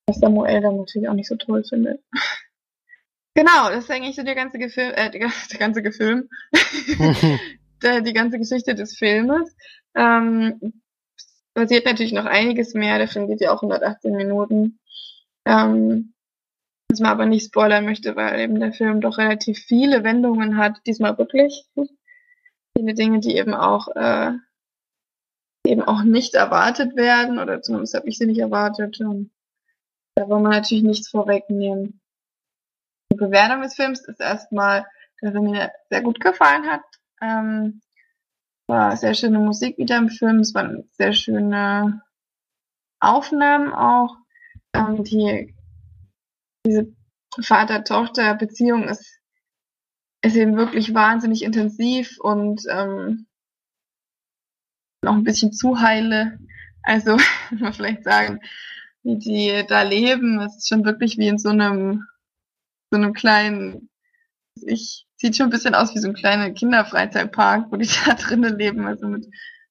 was Samuel dann natürlich auch nicht so toll findet. genau, das ist eigentlich so der ganze Gefilm, äh, der ganze, der ganze Gefilm, der, die ganze Geschichte des Filmes. Ähm, passiert natürlich noch einiges mehr, der Film geht ja auch 118 Minuten. Ähm, was man aber nicht spoilern möchte, weil eben der Film doch relativ viele Wendungen hat, diesmal wirklich. Viele Dinge, die eben auch äh, eben auch nicht erwartet werden, oder zumindest habe ich sie nicht erwartet. Und da wollen wir natürlich nichts vorwegnehmen. Die Bewertung des Films ist erstmal, dass er mir sehr gut gefallen hat. Ähm, war sehr schöne Musik wieder im Film, es waren sehr schöne Aufnahmen auch. Ähm, die, diese Vater-Tochter-Beziehung ist, ist eben wirklich wahnsinnig intensiv und ähm, noch ein bisschen zu heile. Also, man vielleicht sagen, wie die da leben. Es ist schon wirklich wie in so einem, so einem kleinen, ich, sieht schon ein bisschen aus wie so ein kleiner Kinderfreizeitpark, wo die da drinnen leben, also mit,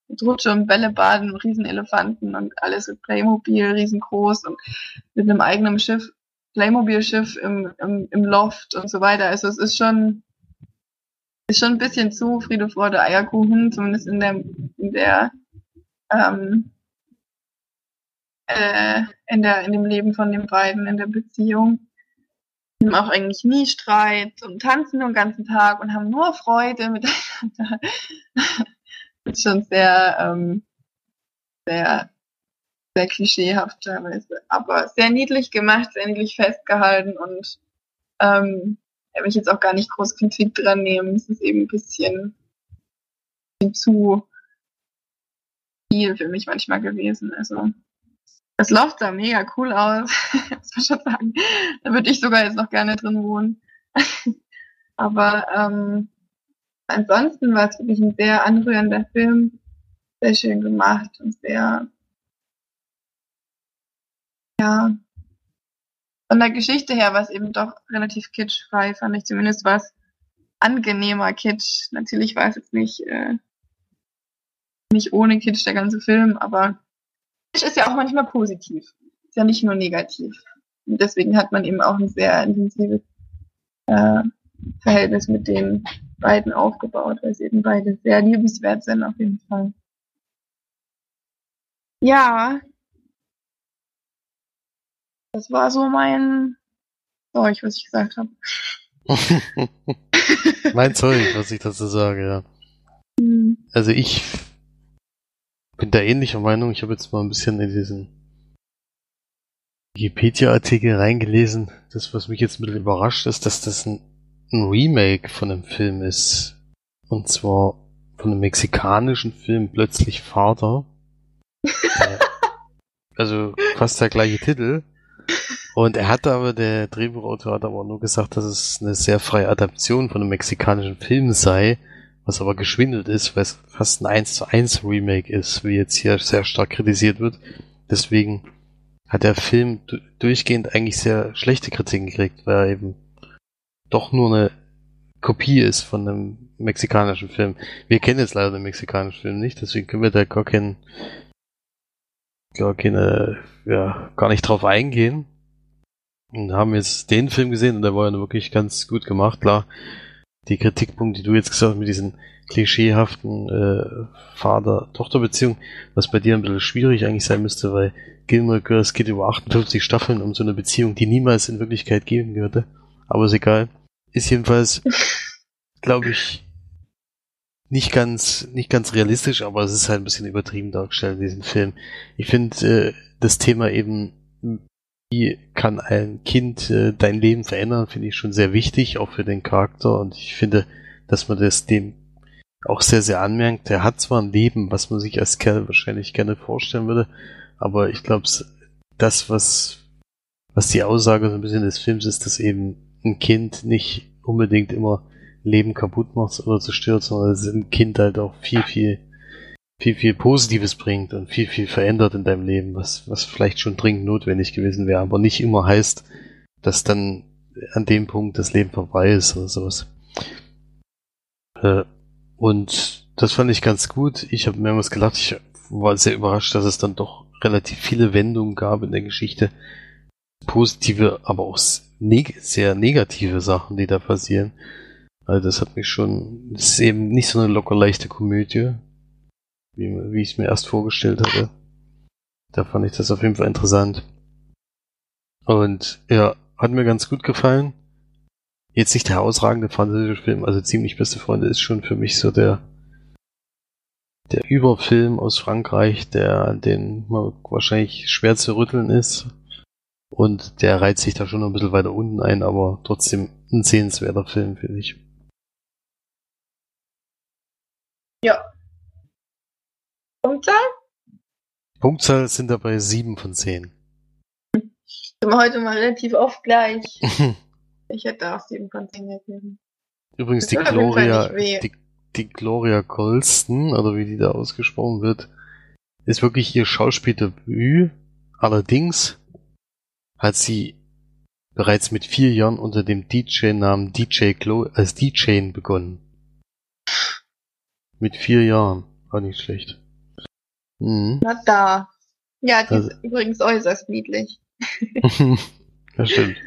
mit Rutsche und Bällebaden, Riesenelefanten und alles mit Playmobil, riesengroß und mit einem eigenen Schiff, Playmobil-Schiff im, im, im Loft und so weiter. Also es ist schon, ist schon ein bisschen zu Friede, Freude, Eierkuchen, zumindest in der, in der ähm, äh, in, der, in dem Leben von den beiden, in der Beziehung. Haben auch eigentlich nie Streit und tanzen den ganzen Tag und haben nur Freude miteinander. das ist schon sehr, ähm, sehr, sehr klischeehaft teilweise, aber sehr niedlich gemacht, sehr niedlich festgehalten und ähm, habe ich jetzt auch gar nicht groß Kritik dran nehmen. Es ist eben ein bisschen zu viel für mich manchmal gewesen. Also das Loft sah mega cool aus, muss man schon sagen. Da würde ich sogar jetzt noch gerne drin wohnen. Aber ähm, ansonsten war es wirklich ein sehr anrührender Film, sehr schön gemacht und sehr ja, von der Geschichte her war es eben doch relativ kitschfrei, fand ich zumindest was angenehmer Kitsch. Natürlich war es jetzt nicht, äh, nicht ohne Kitsch der ganze Film, aber ist ja auch manchmal positiv. Ist ja nicht nur negativ. Und deswegen hat man eben auch ein sehr intensives äh, Verhältnis mit den beiden aufgebaut, weil sie eben beide sehr liebenswert sind auf jeden Fall. Ja, das war so mein Zeug, was ich gesagt habe. mein Zeug, was ich dazu sage, ja. Hm. Also ich bin da ähnlicher Meinung. Ich habe jetzt mal ein bisschen in diesen Wikipedia-Artikel reingelesen. Das, was mich jetzt ein bisschen überrascht, ist, dass das ein, ein Remake von einem Film ist. Und zwar von einem mexikanischen Film Plötzlich Vater. also fast der gleiche Titel. Und er hat aber, der Drehbuchautor hat aber nur gesagt, dass es eine sehr freie Adaption von einem mexikanischen Film sei, was aber geschwindelt ist, weil es fast ein 1 zu 1 Remake ist, wie jetzt hier sehr stark kritisiert wird. Deswegen hat der Film durchgehend eigentlich sehr schlechte Kritiken gekriegt, weil er eben doch nur eine Kopie ist von einem mexikanischen Film. Wir kennen jetzt leider den mexikanischen Film nicht, deswegen können wir da gar keinen, gar keine, ja, gar nicht drauf eingehen. Und haben jetzt den Film gesehen und der war ja wirklich ganz gut gemacht. Klar, die Kritikpunkte, die du jetzt gesagt hast, mit diesen klischeehaften äh, Vater-Tochter-Beziehung, was bei dir ein bisschen schwierig eigentlich sein müsste, weil Gilmore Girls geht über 58 Staffeln um so eine Beziehung, die niemals in Wirklichkeit geben würde. Aber ist egal. Ist jedenfalls, glaube ich, nicht ganz, nicht ganz realistisch, aber es ist halt ein bisschen übertrieben dargestellt in diesem Film. Ich finde äh, das Thema eben, wie kann ein Kind äh, dein Leben verändern, finde ich schon sehr wichtig, auch für den Charakter. Und ich finde, dass man das dem auch sehr, sehr anmerkt. Er hat zwar ein Leben, was man sich als Kerl wahrscheinlich gerne vorstellen würde, aber ich glaube, das, was, was die Aussage so ein bisschen des Films ist, dass eben ein Kind nicht unbedingt immer Leben kaputt macht oder zerstört, sondern dass ein Kind halt auch viel, viel, viel, viel Positives bringt und viel, viel verändert in deinem Leben, was, was vielleicht schon dringend notwendig gewesen wäre, aber nicht immer heißt, dass dann an dem Punkt das Leben vorbei ist oder sowas. Äh, und das fand ich ganz gut. Ich habe mehrmals gelacht. Ich war sehr überrascht, dass es dann doch relativ viele Wendungen gab in der Geschichte. Positive, aber auch neg sehr negative Sachen, die da passieren. Also das hat mich schon, das ist eben nicht so eine locker leichte Komödie, wie, wie ich es mir erst vorgestellt hatte. Da fand ich das auf jeden Fall interessant. Und ja, hat mir ganz gut gefallen. Jetzt nicht der herausragende französische Film, also ziemlich beste Freunde ist schon für mich so der der Überfilm aus Frankreich, der den wahrscheinlich schwer zu rütteln ist. Und der reizt sich da schon ein bisschen weiter unten ein, aber trotzdem ein sehenswerter Film, finde ich. Ja. Punktzahl? Punktzahl sind dabei 7 von 10. Sind wir heute mal relativ oft gleich. ich hätte auch 7 von 10 gegeben. Übrigens, die Gloria, die, die Gloria Golston, oder wie die da ausgesprochen wird, ist wirklich ihr Schauspieldebüt. Allerdings hat sie bereits mit vier Jahren unter dem DJ-Namen DJ Glo als DJ begonnen. Mit vier Jahren. War nicht schlecht. Mhm. Na da. Ja, die also. ist übrigens äußerst niedlich. das stimmt.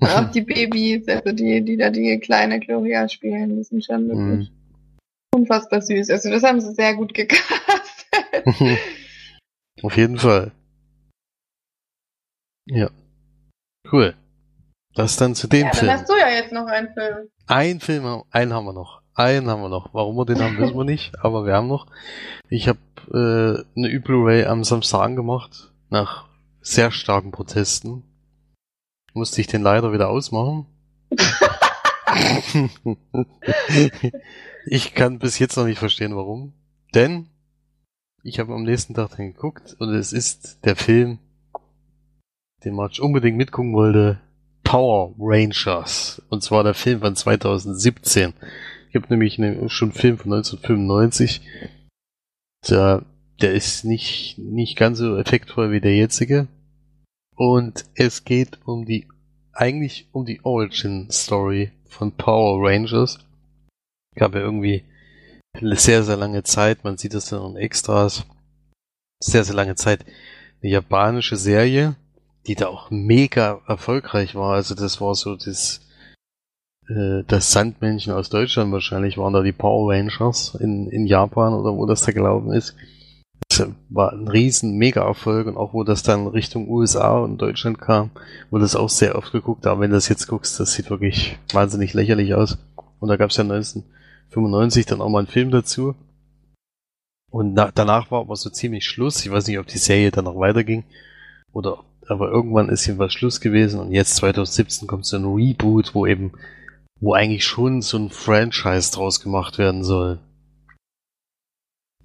Und auch die Babys, also die, die da die kleine Gloria spielen, die sind schon wirklich. Mhm unfassbar süß. Also das haben sie sehr gut gecastet. Auf jeden Fall. Ja. Cool. Das dann zu dem ja, Film. Dann hast du ja jetzt noch einen Film. Ein Film, einen haben wir noch. Einen haben wir noch. Warum wir den haben, wissen wir nicht, aber wir haben noch. Ich habe äh, eine Ü-Blu-ray am Samstag angemacht, nach sehr starken Protesten. Musste ich den leider wieder ausmachen. ich kann bis jetzt noch nicht verstehen, warum. Denn ich habe am nächsten Tag dann geguckt und es ist der Film, den March unbedingt mitgucken wollte, Power Rangers. Und zwar der Film von 2017. Ich habe nämlich schon einen Film von 1995. Der, der ist nicht, nicht ganz so effektvoll wie der jetzige. Und es geht um die, eigentlich um die Origin Story von Power Rangers. Gab ja irgendwie eine sehr, sehr lange Zeit, man sieht das dann in Extras, sehr, sehr lange Zeit eine japanische Serie, die da auch mega erfolgreich war. Also das war so das, äh, das Sandmännchen aus Deutschland wahrscheinlich, waren da die Power Rangers in, in Japan oder wo das da gelaufen ist. Das war ein riesen Mega-Erfolg und auch wo das dann Richtung USA und Deutschland kam, wurde das auch sehr oft geguckt. Aber wenn du das jetzt guckst, das sieht wirklich wahnsinnig lächerlich aus. Und da gab es ja 1995 dann auch mal einen Film dazu. Und na, danach war aber so ziemlich Schluss. Ich weiß nicht, ob die Serie dann noch weiterging oder aber irgendwann ist jedenfalls Schluss gewesen und jetzt 2017 kommt so ein Reboot, wo eben, wo eigentlich schon so ein Franchise draus gemacht werden soll.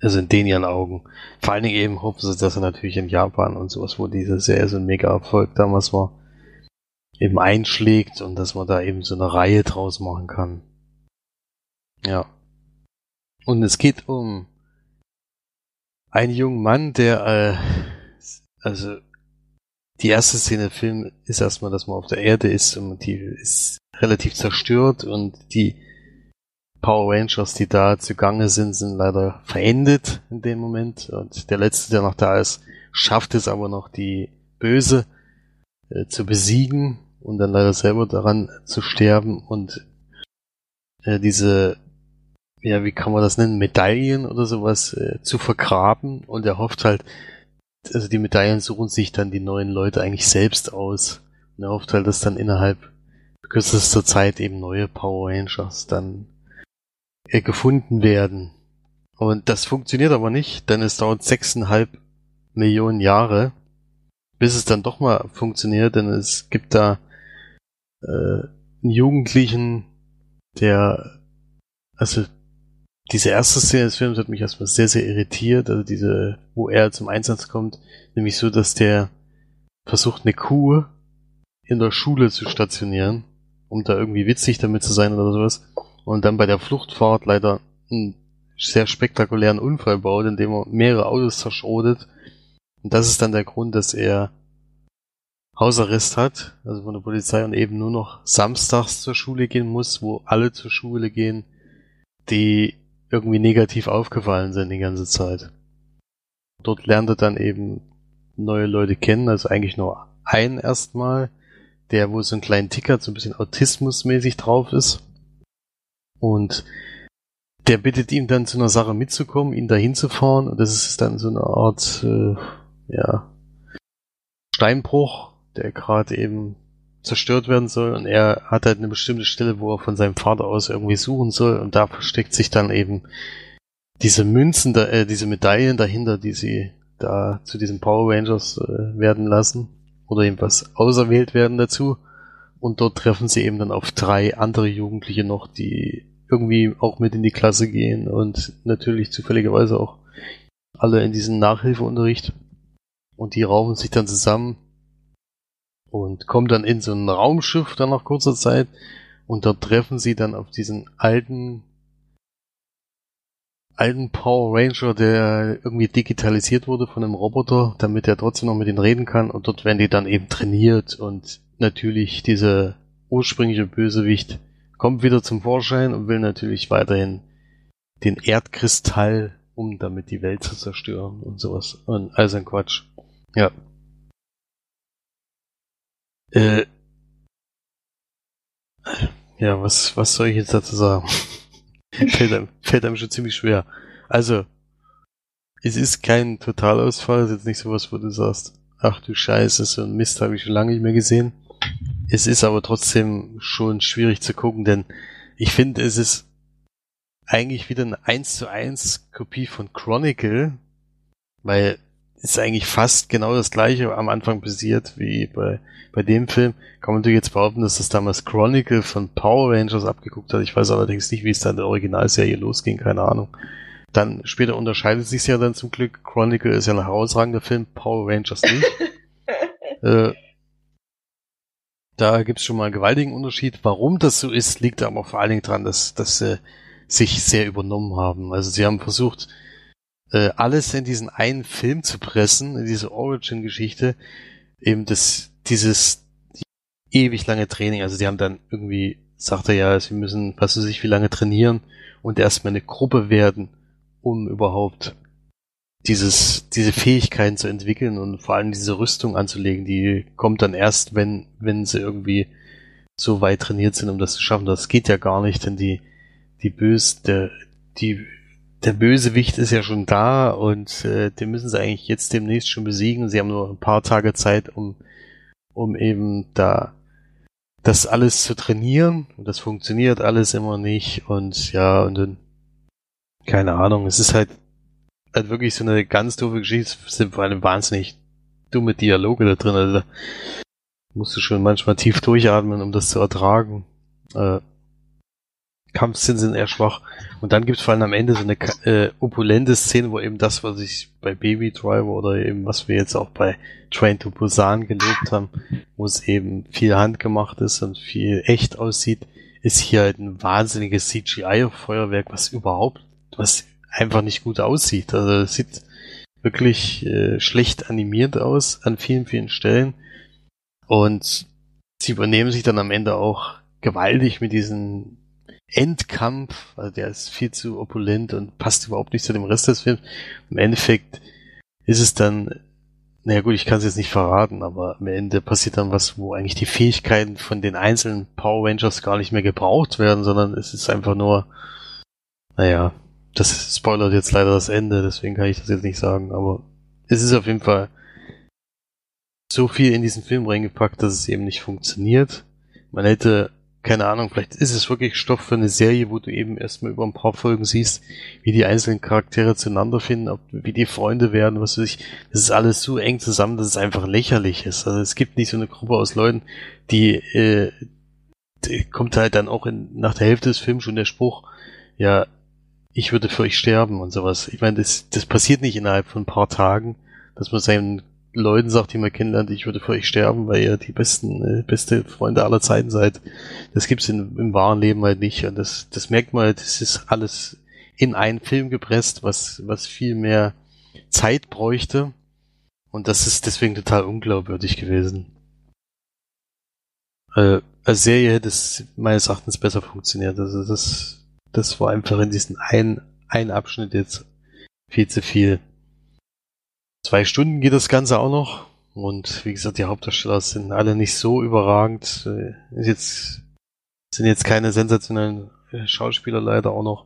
Also in den ihren Augen. Vor allen Dingen eben hoffen sie, dass er natürlich in Japan und sowas, wo diese Serie so ein mega Erfolg damals war, eben einschlägt und dass man da eben so eine Reihe draus machen kann. Ja. Und es geht um einen jungen Mann, der, äh, also die erste Szene im Film ist erstmal, dass man auf der Erde ist und die ist relativ zerstört und die Power Rangers, die da zugange sind, sind leider verendet in dem Moment. Und der letzte, der noch da ist, schafft es aber noch die Böse äh, zu besiegen und dann leider selber daran zu sterben. Und äh, diese ja, wie kann man das nennen, Medaillen oder sowas äh, zu vergraben. Und er hofft halt, also die Medaillen suchen sich dann die neuen Leute eigentlich selbst aus. Und er hofft halt, dass dann innerhalb kürzester Zeit eben neue Power Rangers dann äh, gefunden werden. Und das funktioniert aber nicht, denn es dauert sechseinhalb Millionen Jahre, bis es dann doch mal funktioniert, denn es gibt da äh, einen Jugendlichen, der, also diese erste Szene des Films hat mich erstmal sehr, sehr irritiert, also diese, wo er zum Einsatz kommt, nämlich so, dass der versucht, eine Kuh in der Schule zu stationieren, um da irgendwie witzig damit zu sein oder sowas, und dann bei der Fluchtfahrt leider einen sehr spektakulären Unfall baut, indem er mehrere Autos zerschrotet. Und das ist dann der Grund, dass er Hausarrest hat, also von der Polizei und eben nur noch samstags zur Schule gehen muss, wo alle zur Schule gehen, die irgendwie negativ aufgefallen sind die ganze Zeit. Dort lernt er dann eben neue Leute kennen, also eigentlich nur einen erstmal, der wo so einen kleinen Ticker, so ein bisschen autismusmäßig drauf ist. Und der bittet ihn dann zu einer Sache mitzukommen, ihn dahin zu fahren. Und das ist dann so eine Art, äh, ja, Steinbruch, der gerade eben zerstört werden soll und er hat halt eine bestimmte Stelle, wo er von seinem Vater aus irgendwie suchen soll und da versteckt sich dann eben diese Münzen, äh, diese Medaillen dahinter, die sie da zu diesen Power Rangers äh, werden lassen oder jedenfalls auserwählt werden dazu. Und dort treffen sie eben dann auf drei andere Jugendliche noch, die irgendwie auch mit in die Klasse gehen und natürlich zufälligerweise auch alle in diesen Nachhilfeunterricht. Und die raufen sich dann zusammen und kommen dann in so ein Raumschiff dann nach kurzer Zeit. Und dort treffen sie dann auf diesen alten alten Power Ranger, der irgendwie digitalisiert wurde von einem Roboter, damit er trotzdem noch mit ihnen reden kann und dort werden die dann eben trainiert und natürlich dieser ursprüngliche Bösewicht kommt wieder zum Vorschein und will natürlich weiterhin den Erdkristall, um damit die Welt zu zerstören und sowas und all sein Quatsch. Ja, äh, ja, was, was soll ich jetzt dazu sagen? Fällt, einem, fällt einem schon ziemlich schwer. Also, es ist kein Totalausfall, es ist jetzt nicht sowas, wo du sagst, ach du Scheiße, so ein Mist habe ich schon lange nicht mehr gesehen. Es ist aber trotzdem schon schwierig zu gucken, denn ich finde, es ist eigentlich wieder eine 1 zu 1 Kopie von Chronicle, weil ist eigentlich fast genau das gleiche am Anfang passiert wie bei, bei dem Film. Kann man natürlich jetzt behaupten, dass das damals Chronicle von Power Rangers abgeguckt hat. Ich weiß allerdings nicht, wie es dann in der Originalserie losging, keine Ahnung. Dann später unterscheidet sich ja dann zum Glück. Chronicle ist ja ein herausragender Film, Power Rangers nicht. äh, da gibt's schon mal einen gewaltigen Unterschied. Warum das so ist, liegt aber vor allen Dingen dran, dass, dass sie sich sehr übernommen haben. Also sie haben versucht, äh, alles in diesen einen Film zu pressen, in diese Origin-Geschichte. eben das, dieses ewig lange Training. Also die haben dann irgendwie, sagt er ja, sie müssen, was weiß ich, wie lange trainieren und erstmal eine Gruppe werden, um überhaupt dieses, diese Fähigkeiten zu entwickeln und vor allem diese Rüstung anzulegen, die kommt dann erst, wenn, wenn sie irgendwie so weit trainiert sind, um das zu schaffen. Das geht ja gar nicht, denn die, die Böse, der, die, der Bösewicht ist ja schon da und äh, den müssen sie eigentlich jetzt demnächst schon besiegen. Sie haben nur ein paar Tage Zeit, um, um eben da das alles zu trainieren. Und das funktioniert alles immer nicht. Und ja, und dann, keine Ahnung, es ist halt halt wirklich so eine ganz doofe Geschichte. Es sind vor allem wahnsinnig dumme Dialoge da drin. Also da musst du schon manchmal tief durchatmen, um das zu ertragen. Äh, Kampfszenen sind eher schwach. Und dann gibt es vor allem am Ende so eine äh, opulente Szene, wo eben das, was ich bei Baby Driver oder eben was wir jetzt auch bei Train to Busan gelobt haben, wo es eben viel handgemacht ist und viel echt aussieht, ist hier halt ein wahnsinniges CGI-Feuerwerk, was überhaupt, was einfach nicht gut aussieht. Also es sieht wirklich äh, schlecht animiert aus an vielen, vielen Stellen. Und sie übernehmen sich dann am Ende auch gewaltig mit diesem Endkampf. Also der ist viel zu opulent und passt überhaupt nicht zu dem Rest des Films. Im Endeffekt ist es dann, naja gut, ich kann es jetzt nicht verraten, aber am Ende passiert dann was, wo eigentlich die Fähigkeiten von den einzelnen Power Rangers gar nicht mehr gebraucht werden, sondern es ist einfach nur, naja, das spoilert jetzt leider das Ende, deswegen kann ich das jetzt nicht sagen, aber es ist auf jeden Fall so viel in diesen Film reingepackt, dass es eben nicht funktioniert. Man hätte, keine Ahnung, vielleicht ist es wirklich Stoff für eine Serie, wo du eben erstmal über ein paar Folgen siehst, wie die einzelnen Charaktere zueinander finden, ob, wie die Freunde werden, was weiß ich. Das ist alles so eng zusammen, dass es einfach lächerlich ist. Also es gibt nicht so eine Gruppe aus Leuten, die, äh, die kommt halt dann auch in, nach der Hälfte des Films schon der Spruch, ja, ich würde für euch sterben und sowas. Ich meine, das, das passiert nicht innerhalb von ein paar Tagen, dass man seinen Leuten sagt, die man kennenlernt, ich würde für euch sterben, weil ihr die besten, äh, beste Freunde aller Zeiten seid. Das gibt's in, im wahren Leben halt nicht. Und das, das merkt man halt, das ist alles in einen Film gepresst, was, was viel mehr Zeit bräuchte. Und das ist deswegen total unglaubwürdig gewesen. Äh, als Serie hätte es meines Erachtens besser funktioniert. Also das das war einfach in diesem einen, einen Abschnitt jetzt viel zu viel. Zwei Stunden geht das Ganze auch noch. Und wie gesagt, die Hauptdarsteller sind alle nicht so überragend. Äh, ist jetzt, sind jetzt keine sensationellen äh, Schauspieler leider auch noch.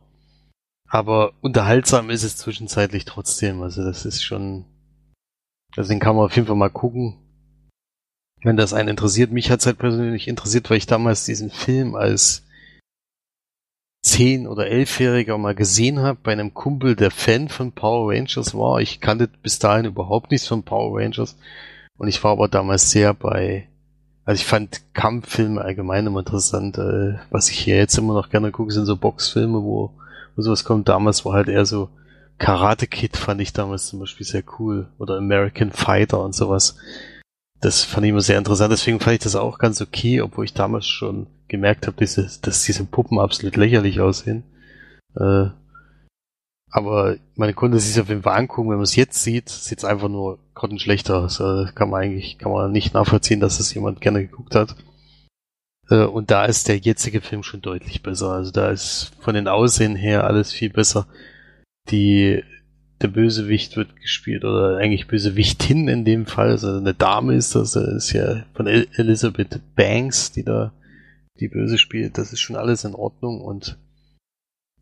Aber unterhaltsam ist es zwischenzeitlich trotzdem. Also das ist schon, also den kann man auf jeden Fall mal gucken. Wenn das einen interessiert. Mich hat es halt persönlich interessiert, weil ich damals diesen Film als zehn- oder elfjähriger mal gesehen habe bei einem Kumpel, der Fan von Power Rangers war. Ich kannte bis dahin überhaupt nichts von Power Rangers und ich war aber damals sehr bei, also ich fand Kampffilme allgemein immer interessant. Äh, was ich hier jetzt immer noch gerne gucke, sind so Boxfilme, wo, wo sowas kommt. Damals war halt eher so Karate Kid fand ich damals zum Beispiel sehr cool oder American Fighter und sowas. Das fand ich immer sehr interessant, deswegen fand ich das auch ganz okay, obwohl ich damals schon gemerkt habe, dass, dass diese Puppen absolut lächerlich aussehen. Äh, aber man konnte sich auf jeden Fall angucken, wenn man es jetzt sieht, sieht es einfach nur grottenschlecht aus. Also kann man eigentlich, kann man nicht nachvollziehen, dass das jemand gerne geguckt hat. Äh, und da ist der jetzige Film schon deutlich besser. Also da ist von den Aussehen her alles viel besser. Die, der Bösewicht wird gespielt, oder eigentlich Bösewichtin in dem Fall, also eine Dame ist das ist ja von Elizabeth Banks, die da die böse spielt, das ist schon alles in Ordnung und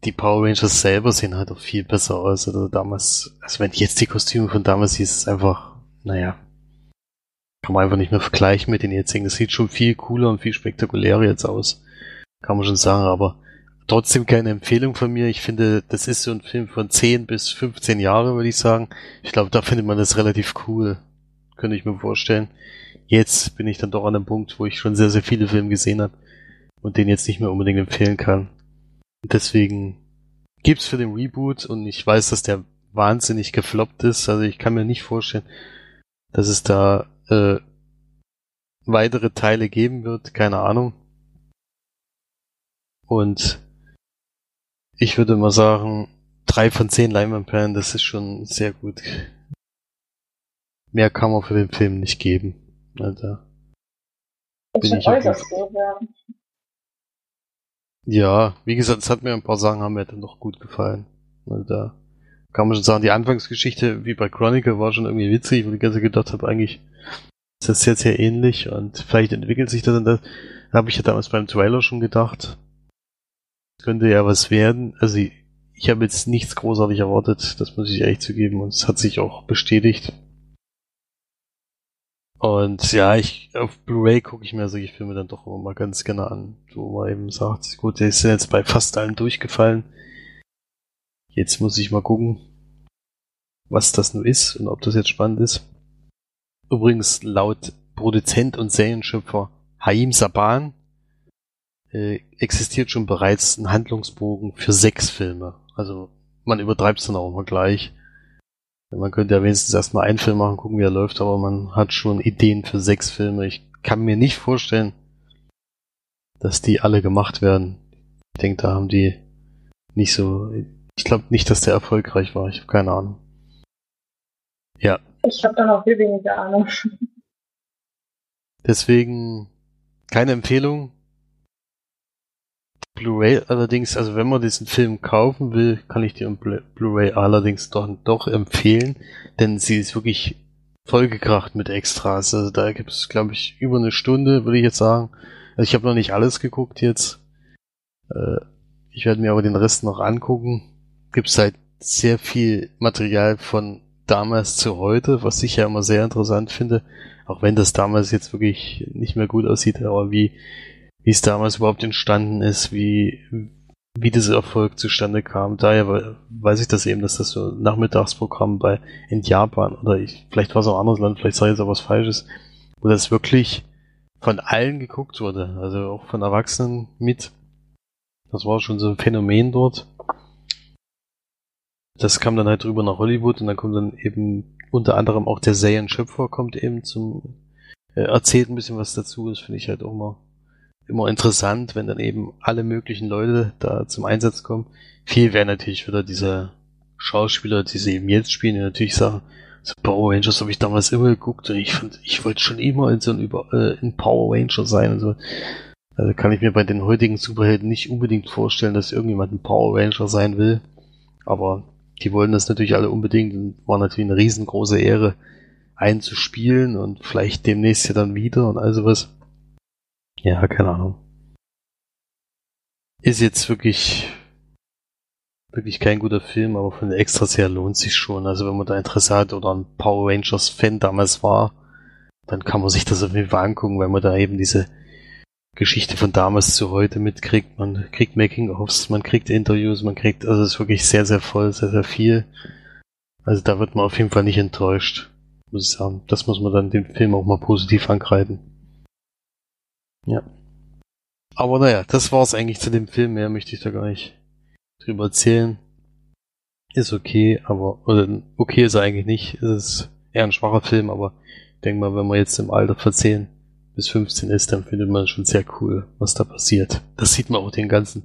die Power Rangers selber sehen halt auch viel besser aus. Also damals, also wenn ich jetzt die Kostüme von damals siehst, ist es einfach, naja, kann man einfach nicht mehr vergleichen mit den jetzigen. Das sieht schon viel cooler und viel spektakulärer jetzt aus. Kann man schon sagen, aber trotzdem keine Empfehlung von mir. Ich finde, das ist so ein Film von 10 bis 15 Jahre, würde ich sagen. Ich glaube, da findet man das relativ cool. Könnte ich mir vorstellen. Jetzt bin ich dann doch an einem Punkt, wo ich schon sehr, sehr viele Filme gesehen habe und den jetzt nicht mehr unbedingt empfehlen kann. Und deswegen gibt's für den Reboot und ich weiß, dass der wahnsinnig gefloppt ist. Also ich kann mir nicht vorstellen, dass es da äh, weitere Teile geben wird. Keine Ahnung. Und ich würde mal sagen, drei von zehn Leinwandperlen, das ist schon sehr gut. Mehr kann man für den Film nicht geben. Alter. Das Bin schon ich auf äußerst gut, ja. Wie gesagt, es hat mir ein paar Sachen haben mir dann doch gut gefallen. Also da kann man schon sagen, die Anfangsgeschichte wie bei Chronicle war schon irgendwie witzig, weil ich ganz gedacht habe, eigentlich ist das jetzt sehr ähnlich und vielleicht entwickelt sich das dann das. Da habe ich ja damals beim Trailer schon gedacht, es könnte ja was werden. Also ich, ich habe jetzt nichts großartig erwartet, das muss ich ehrlich zugeben und es hat sich auch bestätigt. Und ja, ich auf Blu-ray gucke ich mir solche Filme dann doch immer mal ganz gerne an, wo man eben sagt, gut, der ist jetzt bei fast allen durchgefallen. Jetzt muss ich mal gucken, was das nur ist und ob das jetzt spannend ist. Übrigens laut Produzent und Serienschöpfer Haim Saban äh, existiert schon bereits ein Handlungsbogen für sechs Filme. Also man übertreibt es dann auch mal gleich. Man könnte ja wenigstens erstmal einen Film machen, gucken, wie er läuft, aber man hat schon Ideen für sechs Filme. Ich kann mir nicht vorstellen, dass die alle gemacht werden. Ich denke, da haben die nicht so. Ich glaube nicht, dass der erfolgreich war. Ich habe keine Ahnung. Ja, Ich habe da noch viel weniger Ahnung. deswegen keine Empfehlung. Blu-ray allerdings, also wenn man diesen Film kaufen will, kann ich dir Blu- Blu-ray allerdings doch, doch empfehlen, denn sie ist wirklich vollgekracht mit Extras. Also da gibt es, glaube ich, über eine Stunde, würde ich jetzt sagen. Also ich habe noch nicht alles geguckt jetzt. Äh, ich werde mir aber den Rest noch angucken. Gibt es halt sehr viel Material von damals zu heute, was ich ja immer sehr interessant finde. Auch wenn das damals jetzt wirklich nicht mehr gut aussieht, aber wie, wie es damals überhaupt entstanden ist, wie, wie dieser Erfolg zustande kam. Daher we- weiß ich das eben, dass das so ein Nachmittagsprogramm bei in Japan oder ich, vielleicht war es auch ein anderes Land, vielleicht sage ich jetzt auch was Falsches, wo das wirklich von allen geguckt wurde, also auch von Erwachsenen mit. Das war schon so ein Phänomen dort. Das kam dann halt drüber nach Hollywood und dann kommt dann eben unter anderem auch der Serienschöpfer kommt eben zum äh, erzählt ein bisschen was dazu. Das finde ich halt auch immer immer interessant, wenn dann eben alle möglichen Leute da zum Einsatz kommen. Viel wäre natürlich wieder diese Schauspieler, die sie eben jetzt spielen, die natürlich sagen, so Power Rangers habe ich damals immer geguckt und ich fand, ich wollte schon immer in so ein über äh, in Power Ranger sein und so. Also kann ich mir bei den heutigen Superhelden nicht unbedingt vorstellen, dass irgendjemand ein Power Ranger sein will. Aber die wollen das natürlich alle unbedingt und war natürlich eine riesengroße Ehre, einen zu spielen und vielleicht demnächst ja dann wieder und all sowas. Ja, keine Ahnung. Ist jetzt wirklich, wirklich kein guter Film, aber von den Extras her lohnt sich schon. Also wenn man da Interesse hat oder ein Power Rangers Fan damals war, dann kann man sich das auf jeden Fall angucken, weil man da eben diese Geschichte von damals zu heute mitkriegt. Man kriegt Making-ofs, man kriegt Interviews, man kriegt, also es ist wirklich sehr, sehr voll, sehr, sehr viel. Also da wird man auf jeden Fall nicht enttäuscht, muss ich sagen. Das muss man dann dem Film auch mal positiv angreifen. Ja. Aber naja, das war's eigentlich zu dem Film. Mehr möchte ich da gar nicht drüber erzählen. Ist okay, aber, oder okay ist er eigentlich nicht. Es ist eher ein schwacher Film, aber ich denke mal, wenn man jetzt im Alter von 10 bis 15 ist, dann findet man schon sehr cool, was da passiert. Das sieht man auch den ganzen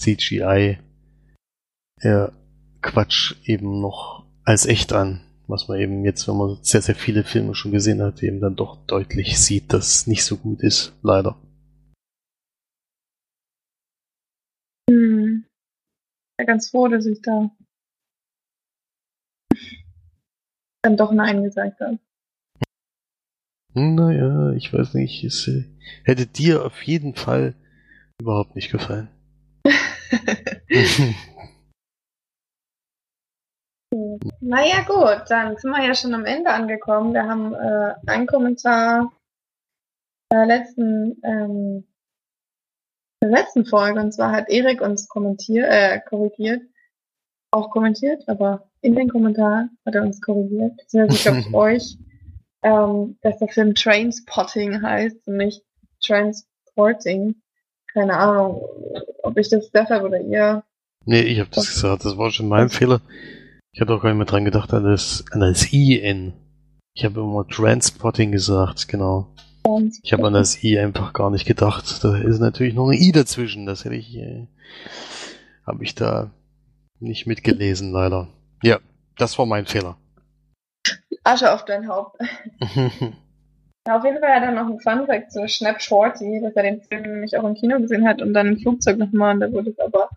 CGI ja, Quatsch eben noch als echt an. Was man eben jetzt, wenn man sehr, sehr viele Filme schon gesehen hat, eben dann doch deutlich sieht, dass es nicht so gut ist. Leider. Hm. Ja, ganz froh, dass ich da dann doch Nein gesagt habe. Naja, ich weiß nicht. Es äh, hätte dir auf jeden Fall überhaupt nicht gefallen. Naja, gut, dann sind wir ja schon am Ende angekommen. Wir haben äh, einen Kommentar der letzten, ähm, der letzten Folge, und zwar hat Erik uns kommentiert, äh, korrigiert, auch kommentiert, aber in den Kommentar hat er uns korrigiert, beziehungsweise glaube ich euch, ähm, dass der Film Trainspotting heißt und nicht Transporting. Keine Ahnung, ob ich das deshalb oder ihr. nee, ich habe das gesagt. Das war schon mein Fehler. Ich hatte auch gar nicht mehr dran gedacht an das, an das IN. Ich habe immer Transpotting gesagt, genau. Ich habe an das I einfach gar nicht gedacht. Da ist natürlich noch ein I dazwischen. Das hätte ich, äh, habe ich da nicht mitgelesen, leider. Ja, das war mein Fehler. Asche auf dein Haupt. auf jeden Fall hat er noch einen Funfact zu Schnapp Shorty, dass er den Film nämlich auch im Kino gesehen hat und dann im Flugzeug nochmal und da wurde es aber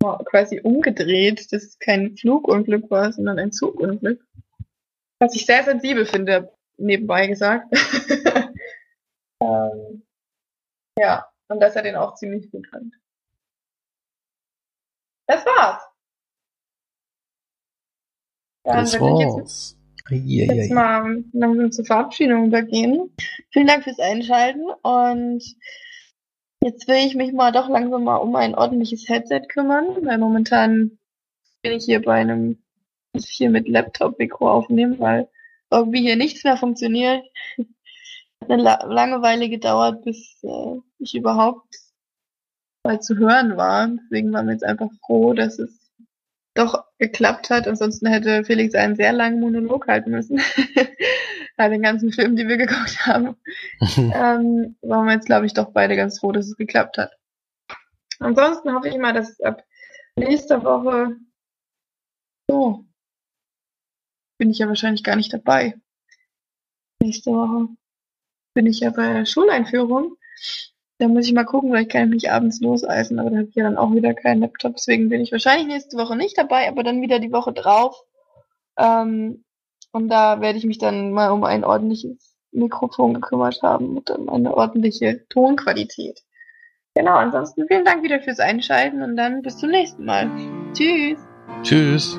quasi umgedreht, dass es kein Flugunglück war, sondern ein Zugunglück. Was ich sehr sensibel finde, nebenbei gesagt. ähm, ja, und dass er den auch ziemlich gut fand. Das war's. Dann das würde ich war's. Jetzt, jetzt mal langsam zur Verabschiedung übergehen. Vielen Dank fürs Einschalten und jetzt will ich mich mal doch langsam mal um ein ordentliches Headset kümmern, weil momentan bin ich hier bei einem, hier mit Laptop-Mikro aufnehmen, weil irgendwie hier nichts mehr funktioniert. Hat eine La Langeweile gedauert, bis äh, ich überhaupt mal zu hören war. Deswegen waren wir jetzt einfach froh, dass es geklappt hat. Ansonsten hätte Felix einen sehr langen Monolog halten müssen. Bei den ganzen Filmen, die wir geguckt haben. ähm, waren wir jetzt, glaube ich, doch beide ganz froh, dass es geklappt hat. Ansonsten hoffe ich mal, dass es ab nächster Woche so bin ich ja wahrscheinlich gar nicht dabei. Nächste Woche bin ich ja bei der Schuleinführung. Da muss ich mal gucken, kann ich mich abends loseisen, aber da habe ich ja dann auch wieder keinen Laptop. Deswegen bin ich wahrscheinlich nächste Woche nicht dabei, aber dann wieder die Woche drauf. Ähm, und da werde ich mich dann mal um ein ordentliches Mikrofon gekümmert haben und dann eine ordentliche Tonqualität. Genau, ansonsten vielen Dank wieder fürs Einschalten und dann bis zum nächsten Mal. Tschüss. Tschüss.